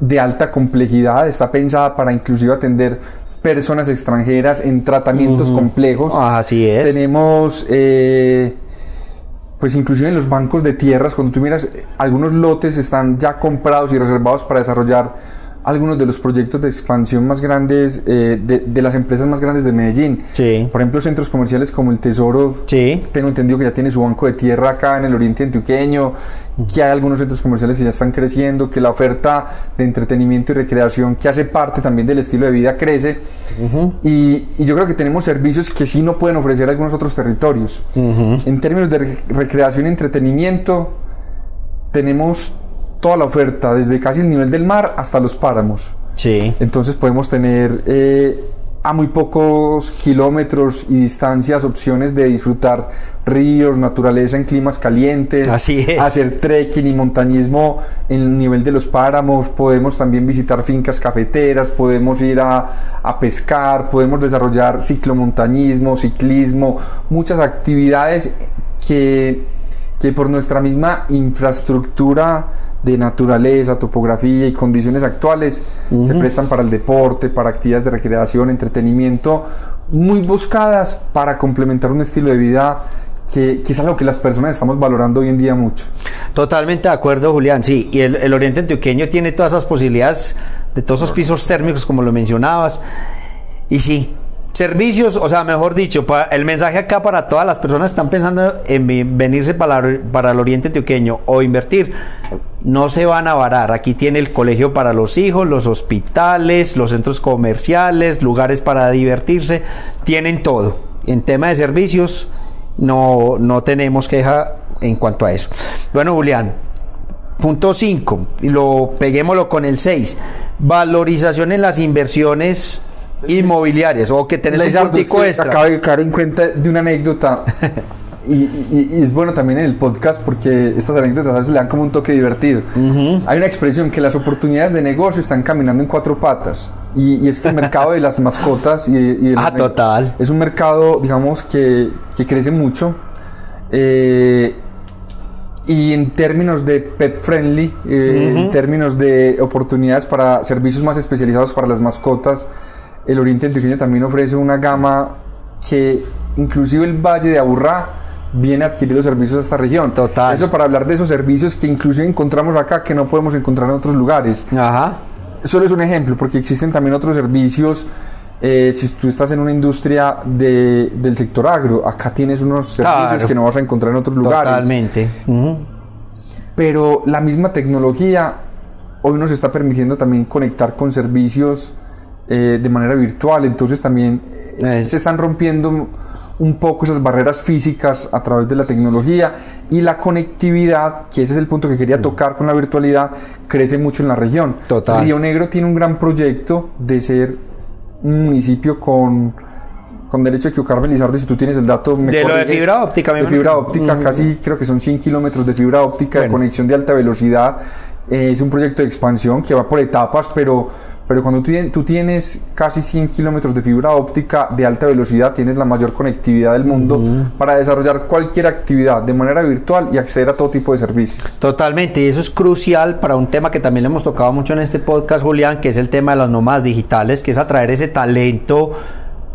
de alta complejidad, está pensada para inclusive atender personas extranjeras en tratamientos complejos. Ah, Así es. Tenemos, eh, pues inclusive en los bancos de tierras, cuando tú miras, eh, algunos lotes están ya comprados y reservados para desarrollar algunos de los proyectos de expansión más grandes eh, de, de las empresas más grandes de Medellín. Sí. Por ejemplo, centros comerciales como el Tesoro, Sí. tengo entendido que ya tiene su banco de tierra acá en el oriente antioqueño, que hay algunos centros comerciales que ya están creciendo, que la oferta de entretenimiento y recreación que hace parte también del estilo de vida crece. y, y yo creo que tenemos servicios que sí no pueden ofrecer algunos otros territorios. En términos de re- recreación y entretenimiento, tenemos toda la oferta, desde casi el nivel del mar hasta los páramos. Sí. Entonces podemos tener eh, a muy pocos kilómetros y distancias opciones de disfrutar ríos, naturaleza en climas calientes, Así es. hacer trekking y montañismo en el nivel de los páramos, podemos también visitar fincas cafeteras, podemos ir a, a pescar, podemos desarrollar ciclomontañismo, ciclismo, muchas actividades que, que por nuestra misma infraestructura de naturaleza, topografía y condiciones actuales se prestan para el deporte, para actividades de recreación, entretenimiento, muy buscadas para complementar un estilo de vida que, que es algo que las personas estamos valorando hoy en día mucho. Totalmente de acuerdo, Julián. Sí, y el, el Oriente Antioqueño tiene todas esas posibilidades de todos esos pisos térmicos, como lo mencionabas. Y sí, servicios, o sea, mejor dicho, el mensaje acá para todas las personas que están pensando en venirse para, para el Oriente Antioqueño o invertir, no se van a varar. Aquí tiene el colegio para los hijos, los hospitales, los centros comerciales, lugares para divertirse, tienen todo. En tema de servicios, no, no tenemos queja en cuanto a eso. Bueno, Julián, punto 5, y lo peguémoslo con el 6. Valorización en las inversiones inmobiliarias o que tenés un Leisardo, es puntico que extra. Acabo de caer en cuenta de una anécdota. [laughs] Y, y- y es bueno también en el podcast porque estas anécdotas a veces le dan como un toque divertido. Hay una expresión que las oportunidades de negocio están caminando en cuatro patas. Y, y es que el mercado de las mascotas y, Ah, total. es un mercado, digamos, que, que crece mucho. Eh, y en términos de pet friendly, eh, en términos de oportunidades para servicios más especializados para las mascotas, el Oriente Antioqueño también ofrece una gama que inclusive el Valle de Aburrá viene a adquirir los servicios de esta región. Total. Eso para hablar de esos servicios que inclusive encontramos acá que no podemos encontrar en otros lugares. Ajá. Solo es un ejemplo, porque existen también otros servicios. eh, si tú estás en una industria de- del sector agro, acá tienes unos servicios Claro. que no vas a encontrar en otros lugares. Totalmente. Pero la misma tecnología hoy nos está permitiendo también conectar con servicios eh, de manera virtual. Entonces también eh, se están rompiendo un poco esas barreras físicas a través de la tecnología y la conectividad, que ese es el punto que quería tocar con la virtualidad, crece mucho en la región. Total. Río Negro tiene un gran proyecto de ser un municipio con, con derecho a equivocarme, Lizardo, si tú tienes el dato. me De lo de corriges. fibra óptica, me De fibra óptica, Mm. casi creo que son 100 kilómetros de fibra óptica de Bueno. conexión de alta velocidad. Eh, es un proyecto de expansión que va por etapas, pero, pero cuando tú tienes casi 100 kilómetros de fibra óptica de alta velocidad, tienes la mayor conectividad del mundo para desarrollar cualquier actividad de manera virtual y acceder a todo tipo de servicios. Totalmente, y eso es crucial para un tema que también le hemos tocado mucho en este podcast, Julián, que es el tema de las nómadas digitales, que es atraer ese talento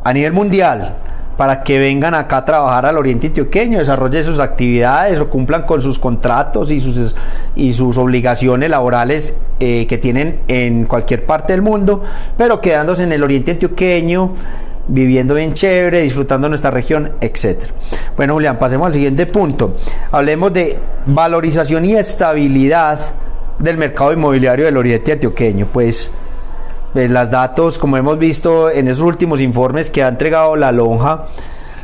a nivel mundial para que vengan acá a trabajar al Oriente Antioqueño, desarrollen sus actividades o cumplan con sus contratos y sus, y sus obligaciones laborales eh, que tienen en cualquier parte del mundo, pero quedándose en el Oriente Antioqueño, viviendo bien chévere, disfrutando nuestra región, etc. Bueno, Julián, pasemos al siguiente punto. Hablemos de valorización y estabilidad del mercado inmobiliario del Oriente Antioqueño. Pues pues las datos, como hemos visto en esos últimos informes que ha entregado la lonja,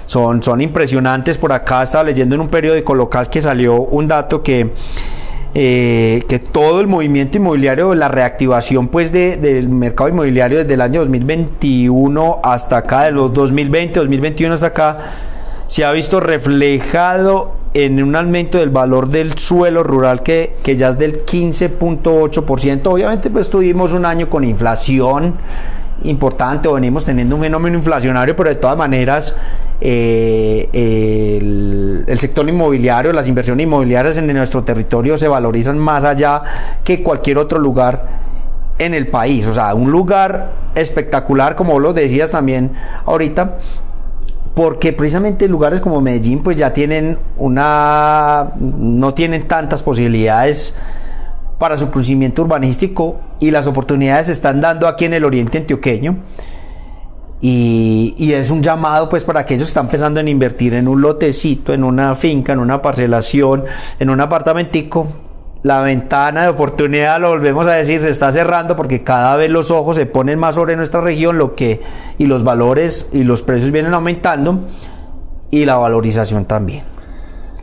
son, son impresionantes. Por acá estaba leyendo en un periódico local que salió un dato que, eh, que todo el movimiento inmobiliario, la reactivación pues del mercado inmobiliario desde el año 2021 hasta acá, de los 2020, 2021 hasta acá, se ha visto reflejado en un aumento del valor del suelo rural que, ya es del 15.8%. Obviamente pues tuvimos un año con inflación importante o venimos teniendo un fenómeno inflacionario, pero de todas maneras eh, el, el, sector inmobiliario, las inversiones inmobiliarias en nuestro territorio se valorizan más allá que cualquier otro lugar en el país. O sea, un lugar espectacular, como lo decías también ahorita, porque precisamente lugares como Medellín pues ya tienen una no tienen tantas posibilidades para su crecimiento urbanístico y las oportunidades se están dando aquí en el oriente antioqueño. Y, es un llamado pues para aquellos que están pensando en invertir en un lotecito, en una finca, en una parcelación, en un apartamentico, la ventana de oportunidad, lo volvemos a decir, se está cerrando porque cada vez los ojos se ponen más sobre nuestra región, lo que y los valores y los precios vienen aumentando y la valorización también.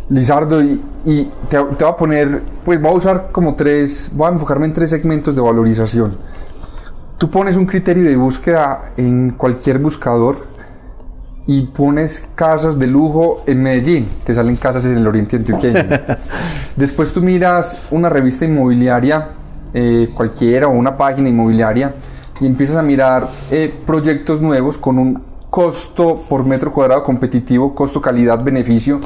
Lizardo, y, te, te, voy a poner, pues voy a usar como tres, voy a enfocarme en tres segmentos de valorización. Tú pones un criterio de búsqueda en cualquier buscador y pones casas de lujo en Medellín, te salen casas en el oriente antioqueño. [laughs] Después tú miras una revista inmobiliaria, eh, cualquiera, o una página inmobiliaria, y empiezas a mirar eh, proyectos nuevos con un costo por metro cuadrado competitivo, costo, calidad, beneficio,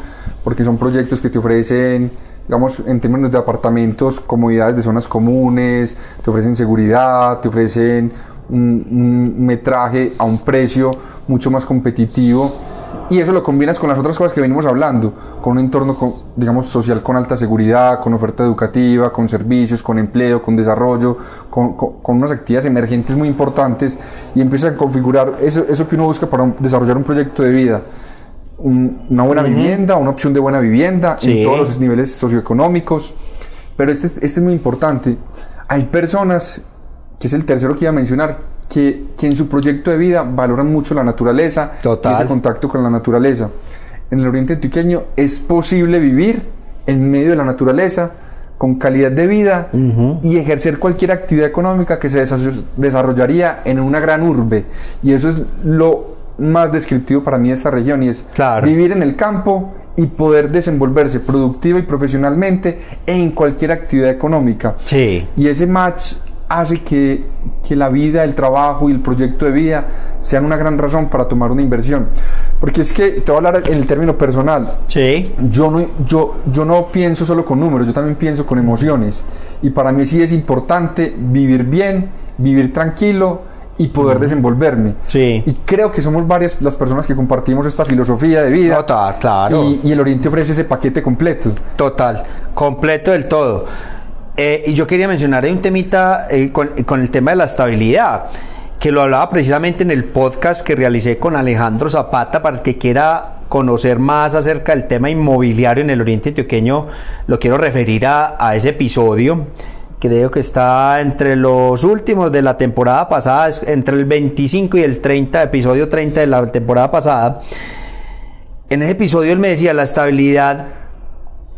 porque son proyectos que te ofrecen digamos, en términos de apartamentos, comodidades de zonas comunes, te ofrecen seguridad, te ofrecen un, metraje a un precio mucho más competitivo y eso lo combinas con las otras cosas que venimos hablando, con un entorno, digamos, social con alta seguridad, con oferta educativa, con servicios, con empleo, con desarrollo, con, con, unas actividades emergentes muy importantes y empiezas a configurar eso, eso que uno busca para desarrollar un proyecto de vida. una buena vivienda, una opción de buena vivienda en todos los niveles socioeconómicos. Pero este, este es muy importante. Hay personas que es el tercero que iba a mencionar, que, que en su proyecto de vida valoran mucho la naturaleza y ese contacto con la naturaleza. En el Oriente Antioqueño es posible vivir en medio de la naturaleza con calidad de vida y ejercer cualquier actividad económica que se desarrollaría en una gran urbe. Y eso es lo más descriptivo para mí de esta región y es vivir en el campo y poder desenvolverse productiva y profesionalmente en cualquier actividad económica. Sí. Y ese match hace que, que, la vida, el trabajo y el proyecto de vida sean una gran razón para tomar una inversión. Porque es que te voy a hablar en el término personal. Sí. Yo no, yo, yo no pienso solo con números, yo también pienso con emociones. Y para mí sí es importante vivir bien, vivir tranquilo y poder desenvolverme. Sí. Y creo que somos varias las personas que compartimos esta filosofía de vida. Total, claro. Y, y el Oriente ofrece ese paquete completo. Total, completo del todo. Eh, y yo quería mencionar un temita eh, con, el tema de la estabilidad, que lo hablaba precisamente en el podcast que realicé con Alejandro Zapata, para el que quiera conocer más acerca del tema inmobiliario en el Oriente Antioqueño, lo quiero referir a, a ese episodio. Creo que está entre los últimos de la temporada pasada, entre el 25 y el 30, episodio 30 de la temporada pasada. En ese episodio él me decía, la estabilidad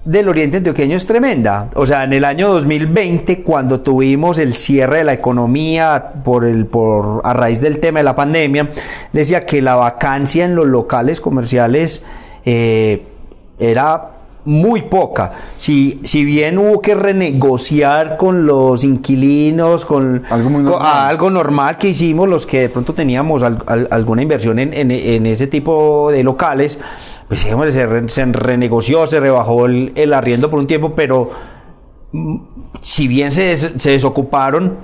del Oriente Antioqueño es tremenda. O sea, en el año 2020, cuando tuvimos el cierre de la economía por el, por, a raíz del tema de la pandemia, decía que la vacancia en los locales comerciales eh, era muy poca. Si, si bien hubo que renegociar con los inquilinos, con algo, normal. algo normal que hicimos los que de pronto teníamos alguna inversión en, en, ese tipo de locales, pues se, se renegoció, se rebajó el, arriendo por un tiempo, pero mm, si bien se, desocuparon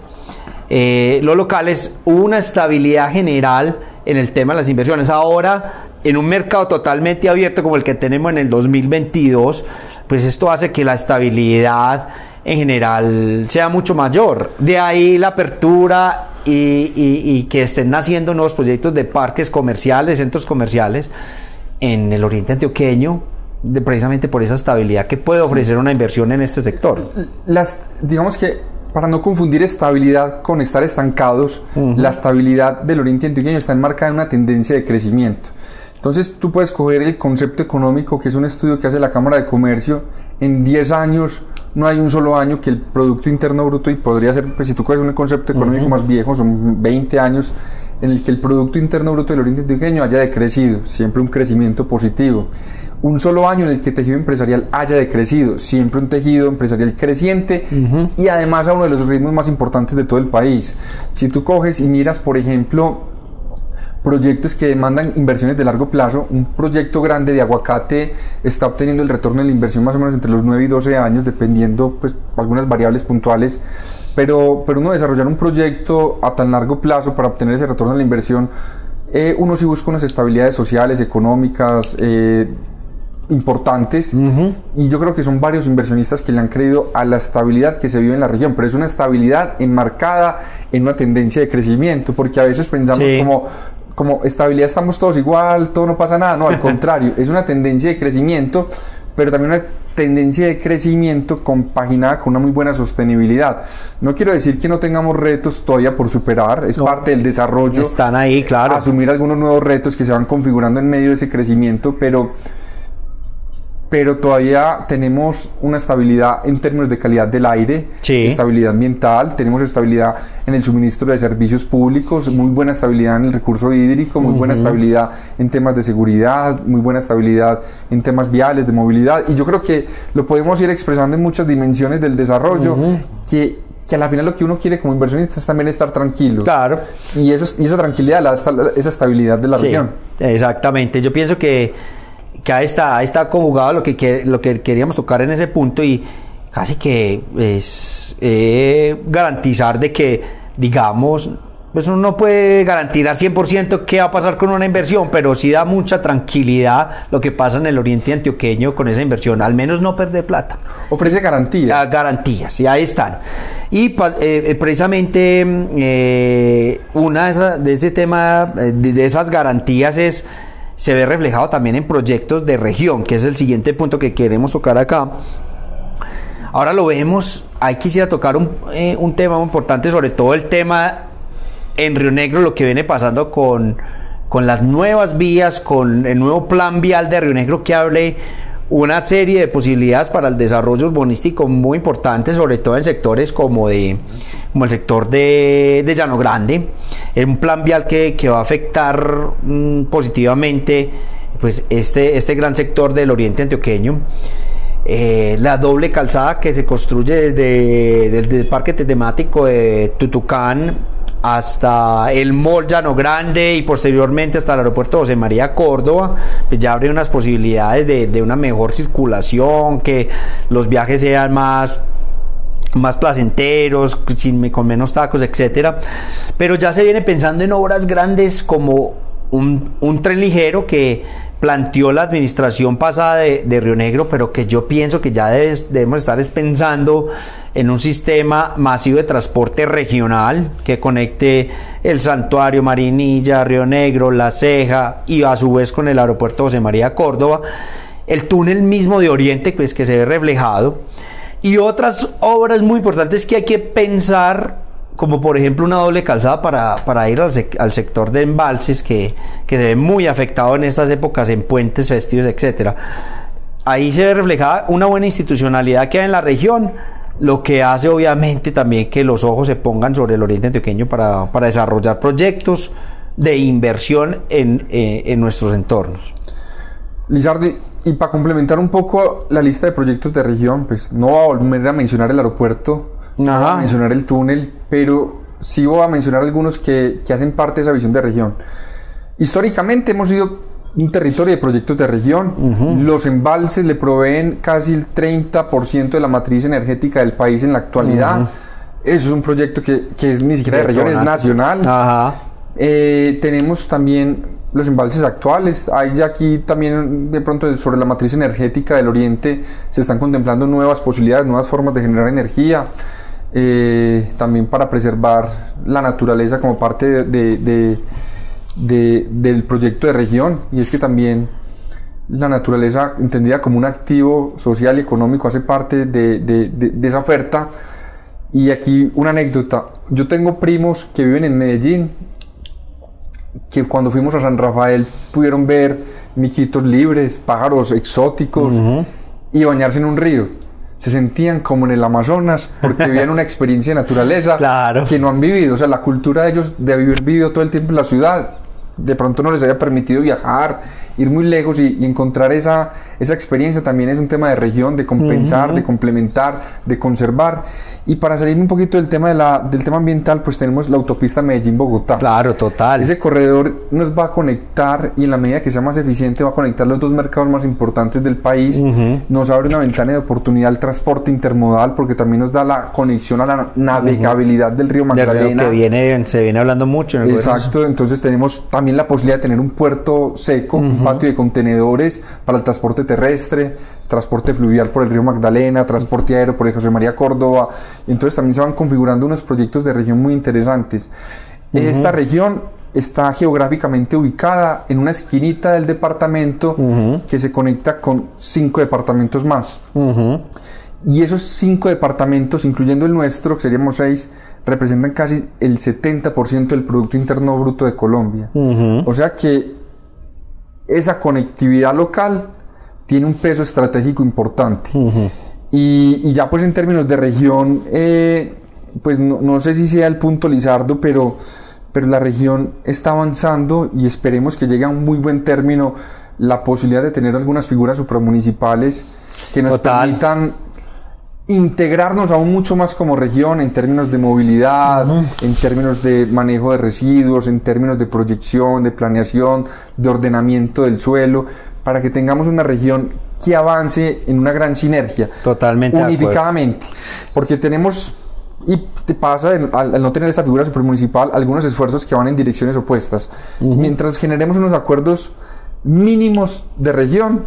eh, los locales, hubo una estabilidad general en el tema de las inversiones. Ahora en un mercado totalmente abierto como el que tenemos en el 2022, pues esto hace que la estabilidad en general sea mucho mayor. De ahí la apertura y, que estén naciendo nuevos proyectos de parques comerciales, centros comerciales en el oriente antioqueño, de, precisamente por esa estabilidad que puede ofrecer una inversión en este sector. Las, digamos que para no confundir estabilidad con estar estancados, la estabilidad del oriente antioqueño está enmarcada en una tendencia de crecimiento. Entonces tú puedes coger el concepto económico, que es un estudio que hace la Cámara de Comercio, en 10 años no hay un solo año que el Producto Interno Bruto, y podría ser, pues si tú coges un concepto económico más viejo, son 20 años, en el que el Producto Interno Bruto del Oriente Antioqueño haya decrecido, siempre un crecimiento positivo. Un solo año en el que el tejido empresarial haya decrecido, siempre un tejido empresarial creciente y además a uno de los ritmos más importantes de todo el país. Si tú coges y miras, por ejemplo, proyectos que demandan inversiones de largo plazo. Un proyecto grande de aguacate está obteniendo el retorno de la inversión más o menos entre los 9 y 12 años, dependiendo pues algunas variables puntuales. Pero, pero uno desarrollar un proyecto a tan largo plazo para obtener ese retorno de la inversión, eh, uno sí busca unas estabilidades sociales, económicas, eh, importantes. Y yo creo que son varios inversionistas que le han creído a la estabilidad que se vive en la región, pero es una estabilidad enmarcada en una tendencia de crecimiento, porque a veces pensamos como como estabilidad estamos todos igual, todo no pasa nada, no, al [laughs] contrario, es una tendencia de crecimiento, pero también una tendencia de crecimiento compaginada con una muy buena sostenibilidad. No quiero decir que no tengamos retos todavía por superar, es parte del desarrollo. Están ahí, claro. Asumir algunos nuevos retos que se van configurando en medio de ese crecimiento, pero pero todavía tenemos una estabilidad en términos de calidad del aire, estabilidad ambiental, tenemos estabilidad en el suministro de servicios públicos, muy buena estabilidad en el recurso hídrico, muy buena estabilidad en temas de seguridad, muy buena estabilidad en temas viales, de movilidad, y yo creo que lo podemos ir expresando en muchas dimensiones del desarrollo, que que a la final lo que uno quiere como inversionista es también estar tranquilo. Claro. Y, eso, y esa tranquilidad, esa estabilidad de la región. Exactamente. Yo pienso que que ahí está, ahí está conjugado lo que, lo que queríamos tocar en ese punto y casi que es eh, garantizar de que, digamos, pues uno no puede garantizar 100% qué va a pasar con una inversión, pero sí da mucha tranquilidad lo que pasa en el oriente antioqueño con esa inversión, al menos no perder plata. Ofrece garantías. garantías, y ahí están. Y eh, eh, precisamente una de, de ese tema, de esas garantías es se ve reflejado también en proyectos de región, que es el siguiente punto que queremos tocar acá. Ahora lo vemos, ahí quisiera tocar un, eh, un tema muy importante, sobre todo el tema en Río Negro, lo que viene pasando con, con las nuevas vías, con el nuevo plan vial de Río Negro que hable una serie de posibilidades para el desarrollo urbanístico muy importantes, sobre todo en sectores como, de, como el sector de, de Llano Grande. Es un plan vial que, que va a afectar mm, positivamente pues, este, este gran sector del oriente antioqueño. Eh, la doble calzada que se construye desde, desde el parque temático de Tutucán hasta el Mall Llano Grande y posteriormente hasta el aeropuerto José María Córdoba, pues ya abre unas posibilidades de, una mejor circulación, que los viajes sean más más placenteros, con menos tacos, etcétera. Pero ya se viene pensando en obras grandes como un, un tren ligero que planteó la administración pasada de, Río Negro, pero que yo pienso que ya debemos estar pensando en un sistema masivo de transporte regional que conecte el santuario Marinilla, Río Negro, La Ceja y a su vez con el aeropuerto José María Córdoba, el túnel mismo de Oriente pues, que se ve reflejado. Y otras obras muy importantes que hay que pensar como por ejemplo una doble calzada para, ir al, sector de embalses que, se ve muy afectado en estas épocas en puentes festivos, etc. Ahí se ve reflejada una buena institucionalidad que hay en la región, lo que hace obviamente también que los ojos se pongan sobre el oriente antioqueño para, desarrollar proyectos de inversión en, eh, en nuestros entornos. Lizardi, y para complementar un poco la lista de proyectos de región, pues no voy a volver a mencionar el aeropuerto, no voy a mencionar el túnel, pero sí voy a mencionar algunos que, que hacen parte de esa visión de región. Históricamente hemos sido un territorio de proyectos de región. Los embalses le proveen casi el 30% de la matriz energética del país en la actualidad. Eso es un proyecto que, que es ni siquiera de, región, es nacional. Eh, tenemos también los embalses actuales. Hay ya aquí también de pronto sobre la matriz energética del oriente se están contemplando nuevas posibilidades, nuevas formas de generar energía. Eh, también para preservar la naturaleza como parte de del proyecto de región. Y es que también la naturaleza entendida como un activo social y económico hace parte de, esa oferta. Y aquí una anécdota, yo tengo primos que viven en Medellín que cuando fuimos a San Rafael pudieron ver miquitos libres, pájaros exóticos y bañarse en un río se sentían como en el Amazonas porque vivían una experiencia de naturaleza [laughs] que no han vivido. O sea, la cultura de ellos de haber vivido todo el tiempo en la ciudad de pronto no les haya permitido viajar, ir muy lejos y, encontrar esa, esa experiencia también es un tema de región, de compensar, de complementar, de conservar. Y para salir un poquito del tema, de la, del tema ambiental, pues tenemos la autopista Medellín-Bogotá. Claro, total. Ese corredor nos va a conectar y en la medida que sea más eficiente va a conectar los dos mercados más importantes del país. Nos abre una ventana de oportunidad al transporte intermodal porque también nos da la conexión a la navegabilidad del río Magdalena. que viene, se viene hablando mucho. En el Exacto, entonces tenemos también la posibilidad de tener un puerto seco, un patio de contenedores para el transporte terrestre, transporte fluvial por el río Magdalena, transporte aéreo por el José María Córdoba, entonces también se van configurando unos proyectos de región muy interesantes. Esta región está geográficamente ubicada en una esquinita del departamento que se conecta con cinco departamentos más. Y esos cinco departamentos, incluyendo el nuestro, que seríamos seis, representan casi el 70% del Producto Interno Bruto de Colombia. O sea que esa conectividad local tiene un peso estratégico importante. Y, ya pues en términos de región, eh, pues no, sé si sea el punto Lizardo, pero, pero la región está avanzando y esperemos que llegue a un muy buen término la posibilidad de tener algunas figuras supramunicipales que nos permitan integrarnos aún mucho más como región en términos de movilidad, en términos de manejo de residuos, en términos de proyección, de planeación, de ordenamiento del suelo, para que tengamos una región que avance en una gran sinergia. Totalmente. Unificadamente. Porque tenemos, y te pasa al, no tener esta figura supermunicipal, algunos esfuerzos que van en direcciones opuestas. Mientras generemos unos acuerdos mínimos de región,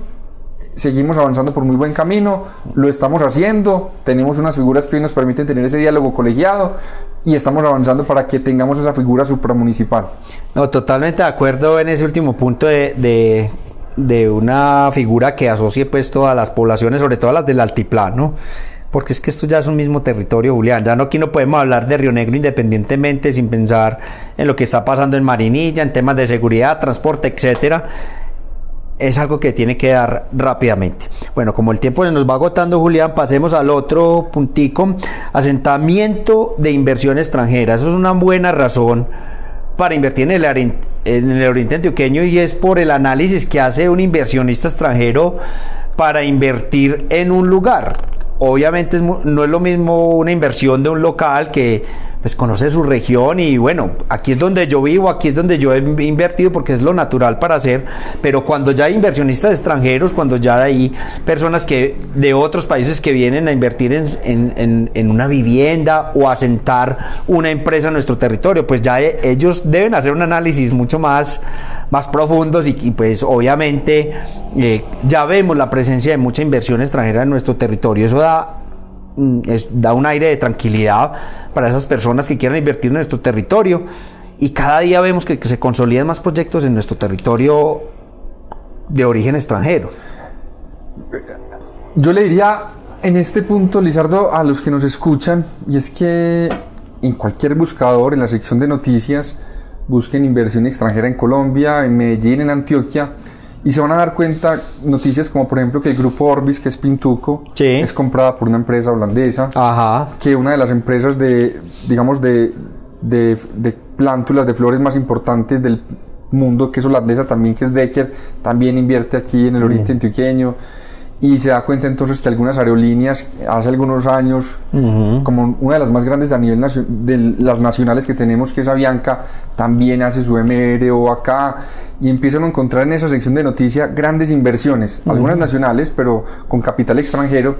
seguimos avanzando por muy buen camino, lo estamos haciendo, tenemos unas figuras que hoy nos permiten tener ese diálogo colegiado y estamos avanzando para que tengamos esa figura supramunicipal. No, totalmente de acuerdo en ese último punto de de una figura que asocie pues todas las poblaciones, sobre todo las del altiplano, porque es que esto ya es un mismo territorio, Julián. Ya no aquí no podemos hablar de Río Negro independientemente sin pensar en lo que está pasando en Marinilla, en temas de seguridad, transporte, etcétera. Es algo que tiene que dar rápidamente. Bueno, como el tiempo se nos va agotando, Julián, pasemos al otro puntico. Asentamiento de inversión extranjera. Eso es una buena razón para invertir en el, en el oriente antioqueño y es por el análisis que hace un inversionista extranjero para invertir en un lugar. Obviamente no es lo mismo una inversión de un local que pues conoce su región y bueno, aquí es donde yo vivo, aquí es donde yo he invertido porque es lo natural para hacer, pero cuando ya hay inversionistas extranjeros, cuando ya hay personas que de otros países que vienen a invertir en, en, una vivienda o a sentar una empresa en nuestro territorio, pues ya e, ellos deben hacer un análisis mucho más, más profundos y, pues obviamente eh, ya vemos la presencia de mucha inversión extranjera en nuestro territorio, eso da Mm, da un aire de tranquilidad para esas personas que quieran invertir en nuestro territorio. Y cada día vemos que, se consolidan más proyectos en nuestro territorio de origen extranjero. Yo le diría en este punto, Lizardo, a los que nos escuchan, y es que en cualquier buscador, en la sección de noticias, busquen inversión extranjera en Colombia, en Medellín, en Antioquia, y se van a dar cuenta noticias como por ejemplo que el grupo Orbis, que es Pintuco, es comprada por una empresa holandesa. Que una de las empresas de, digamos, de, de, plántulas, de flores más importantes del mundo, que es holandesa también, que es Decker, también invierte aquí en el oriente antioqueño y se da cuenta entonces que algunas aerolíneas hace algunos años, como una de las más grandes a nivel de las nacionales que tenemos, que es Avianca, también hace su MRO acá y empiezan a encontrar en esa sección de noticias grandes inversiones, algunas nacionales, pero con capital extranjero.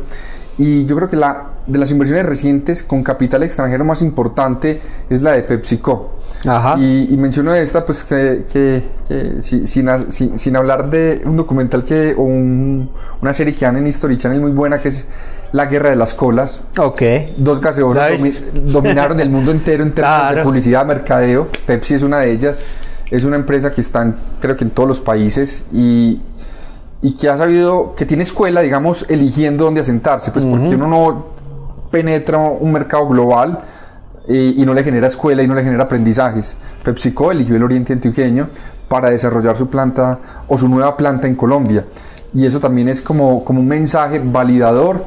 Y yo creo que la de las inversiones recientes con capital extranjero más importante es la de PepsiCo. Ajá. Y, y, menciono esta, pues que, que, sin, sin, hablar de un documental que, o una serie que dan en History Channel muy buena, que es La Guerra de las Colas. Ok. Dos gaseosas [laughs] dominaron el mundo entero en términos de publicidad, mercadeo. Pepsi es una de ellas. Es una empresa que está, creo que en todos los países y y que ha sabido, que tiene escuela, digamos, eligiendo dónde asentarse, pues porque uno no penetra un mercado global eh, y no le genera escuela y no le genera aprendizajes. PepsiCo eligió el Oriente Antioqueño para desarrollar su planta o su nueva planta en Colombia. Y eso también es como, como un mensaje validador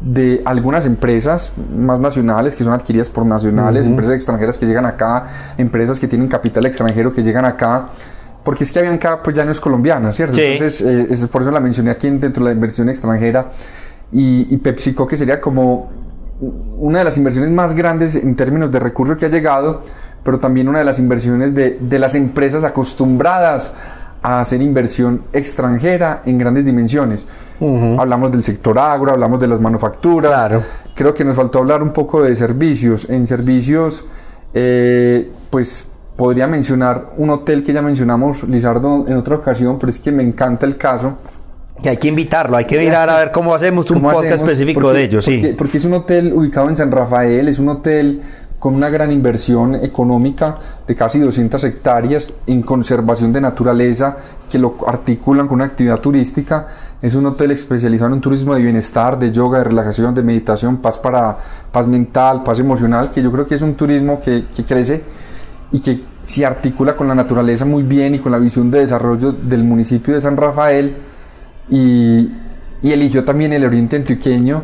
de algunas empresas más nacionales que son adquiridas por nacionales, empresas extranjeras que llegan acá, empresas que tienen capital extranjero que llegan acá porque es que Avianca pues ya no es colombiana, ¿cierto? Entonces, eh, por eso la mencioné aquí dentro de la inversión extranjera. Y, PepsiCo, que sería como una de las inversiones más grandes en términos de recursos que ha llegado, pero también una de las inversiones de, de las empresas acostumbradas a hacer inversión extranjera en grandes dimensiones. Hablamos del sector agro, hablamos de las manufacturas. Claro. Creo que nos faltó hablar un poco de servicios. En servicios, eh, pues podría mencionar un hotel que ya mencionamos, Lizardo, en otra ocasión, pero es que me encanta el caso. Que hay que invitarlo, hay que mirar a ver cómo hacemos un podcast específico de ellos, sí. Porque, es un hotel ubicado en San Rafael, es un hotel con una gran inversión económica de casi 200 hectáreas en conservación de naturaleza que lo articulan con una actividad turística. Es un hotel especializado en un turismo de bienestar, de yoga, de relajación, de meditación, paz para paz mental, paz emocional, que yo creo que es un turismo que, que crece y que se articula con la naturaleza muy bien y con la visión de desarrollo del municipio de San Rafael y, eligió también el oriente antioqueño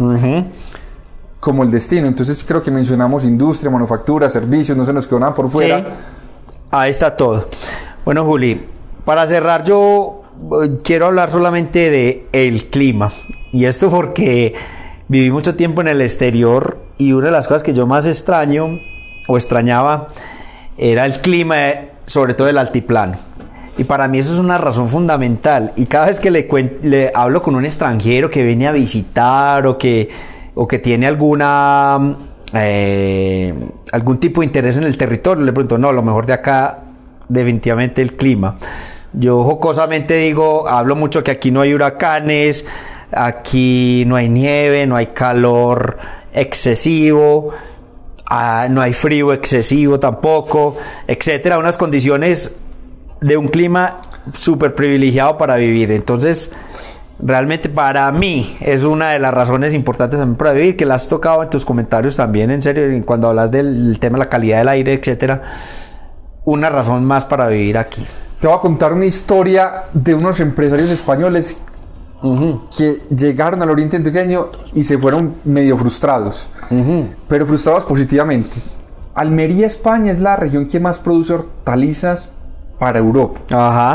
como el destino. Entonces creo que mencionamos industria, manufactura, servicios, no se nos quedó nada por fuera. Ahí está todo. Bueno, Juli, para cerrar yo eh, quiero hablar solamente de el clima. Y esto porque viví mucho tiempo en el exterior y una de las cosas que yo más extraño o extrañaba era el clima, sobre todo el altiplano. Y para mí eso es una razón fundamental. Y cada vez que le, le hablo con un extranjero que viene a visitar o que, o que tiene alguna, eh, algún tipo de interés en el territorio, le pregunto, no, lo mejor de acá definitivamente el clima. Yo jocosamente digo, hablo mucho que aquí no hay huracanes, aquí no hay nieve, no hay calor excesivo Ah, no hay frío excesivo tampoco, etcétera, unas condiciones de un clima súper privilegiado para vivir. Entonces, realmente para mí es una de las razones importantes también para vivir, que la has tocado en tus comentarios también, en serio, cuando hablas del tema de la calidad del aire, etcétera, una razón más para vivir aquí. Te voy a contar una historia de unos empresarios españoles que llegaron al Oriente Antioqueño y se fueron medio frustrados, pero frustrados positivamente. Almería, España, es la región que más produce hortalizas para Europa.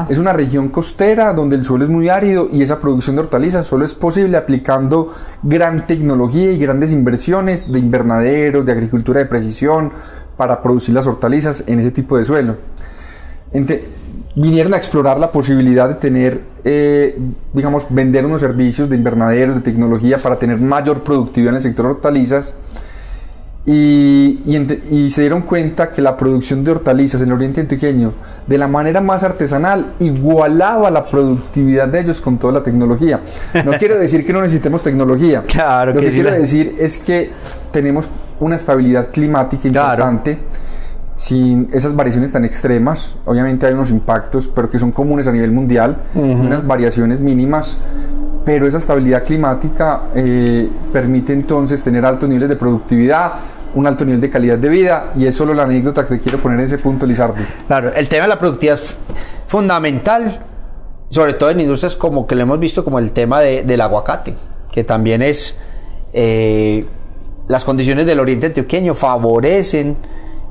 Es una región costera donde el suelo es muy árido y esa producción de hortalizas solo es posible aplicando gran tecnología y grandes inversiones de invernaderos, de agricultura de precisión para producir las hortalizas en ese tipo de suelo vinieron a explorar la posibilidad de tener, eh, digamos, vender unos servicios de invernaderos, de tecnología para tener mayor productividad en el sector hortalizas. Y, y, se dieron cuenta que la producción de hortalizas en el oriente antioqueño, de la manera más artesanal, igualaba la productividad de ellos con toda la tecnología. No quiero decir que no necesitemos tecnología. [laughs] Claro Lo que, quiero decir es que tenemos una estabilidad climática importante sin esas variaciones tan extremas. Obviamente hay unos impactos, pero que son comunes a nivel mundial, unas variaciones mínimas, pero esa estabilidad climática eh, permite entonces tener altos niveles de productividad, un alto nivel de calidad de vida, y es solo la anécdota que te quiero poner en ese punto, Lizardo. Claro, el tema de la productividad es fundamental, sobre todo en industrias como que lo hemos visto como el tema del aguacate, que también es... Eh, las condiciones del oriente antioqueño favorecen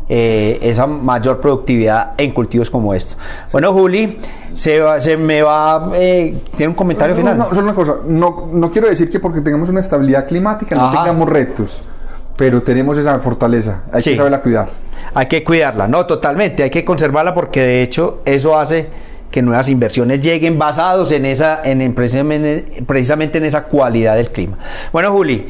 eh, esa mayor productividad en cultivos como estos. Bueno, Juli, se, va, se me va. Eh, ¿Tiene un comentario no, final? No, solo una cosa. No, no quiero decir que porque tengamos una estabilidad climática no Ajá. tengamos retos, pero tenemos esa fortaleza. Hay Sí. que saberla cuidar. Hay que cuidarla, no, totalmente, hay que conservarla porque de hecho eso hace que nuevas inversiones lleguen basados en esa, en, en precisamente, precisamente en esa cualidad del clima. Bueno, Juli,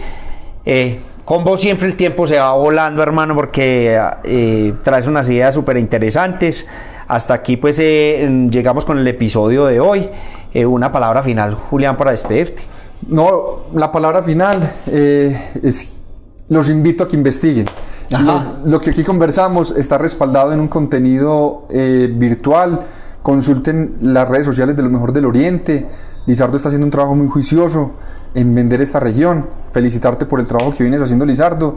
eh, con vos siempre el tiempo se va volando, hermano, porque eh, traes unas ideas súper interesantes. Hasta aquí pues eh, llegamos con el episodio de hoy. Eh, una palabra final, Julián, para despedirte. No, la palabra final eh, es los invito a que investiguen. Los- lo que aquí conversamos está respaldado en un contenido virtual. Consulten las redes sociales de lo mejor del Oriente. Lizardo está haciendo un trabajo muy juicioso en vender esta región. Felicitarte por el trabajo que vienes haciendo, Lizardo.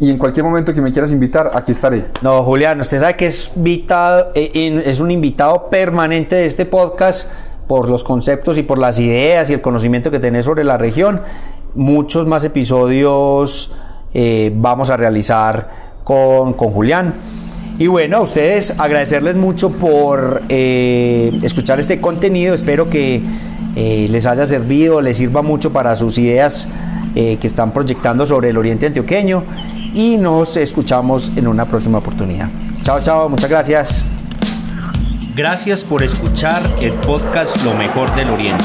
Y en cualquier momento que me quieras invitar, aquí estaré. No, Julián, usted sabe que es, eh, es un invitado permanente de este podcast por los conceptos y por las ideas y el conocimiento que tenés sobre la región. Muchos más episodios eh, vamos a realizar con, con Julián. Y bueno, a ustedes agradecerles mucho por eh, escuchar este contenido. Espero que eh, les haya servido, les sirva mucho para sus ideas eh, que están proyectando sobre el Oriente Antioqueño. Y nos escuchamos en una próxima oportunidad. Chao, chao, muchas gracias. Gracias por escuchar el podcast Lo mejor del Oriente.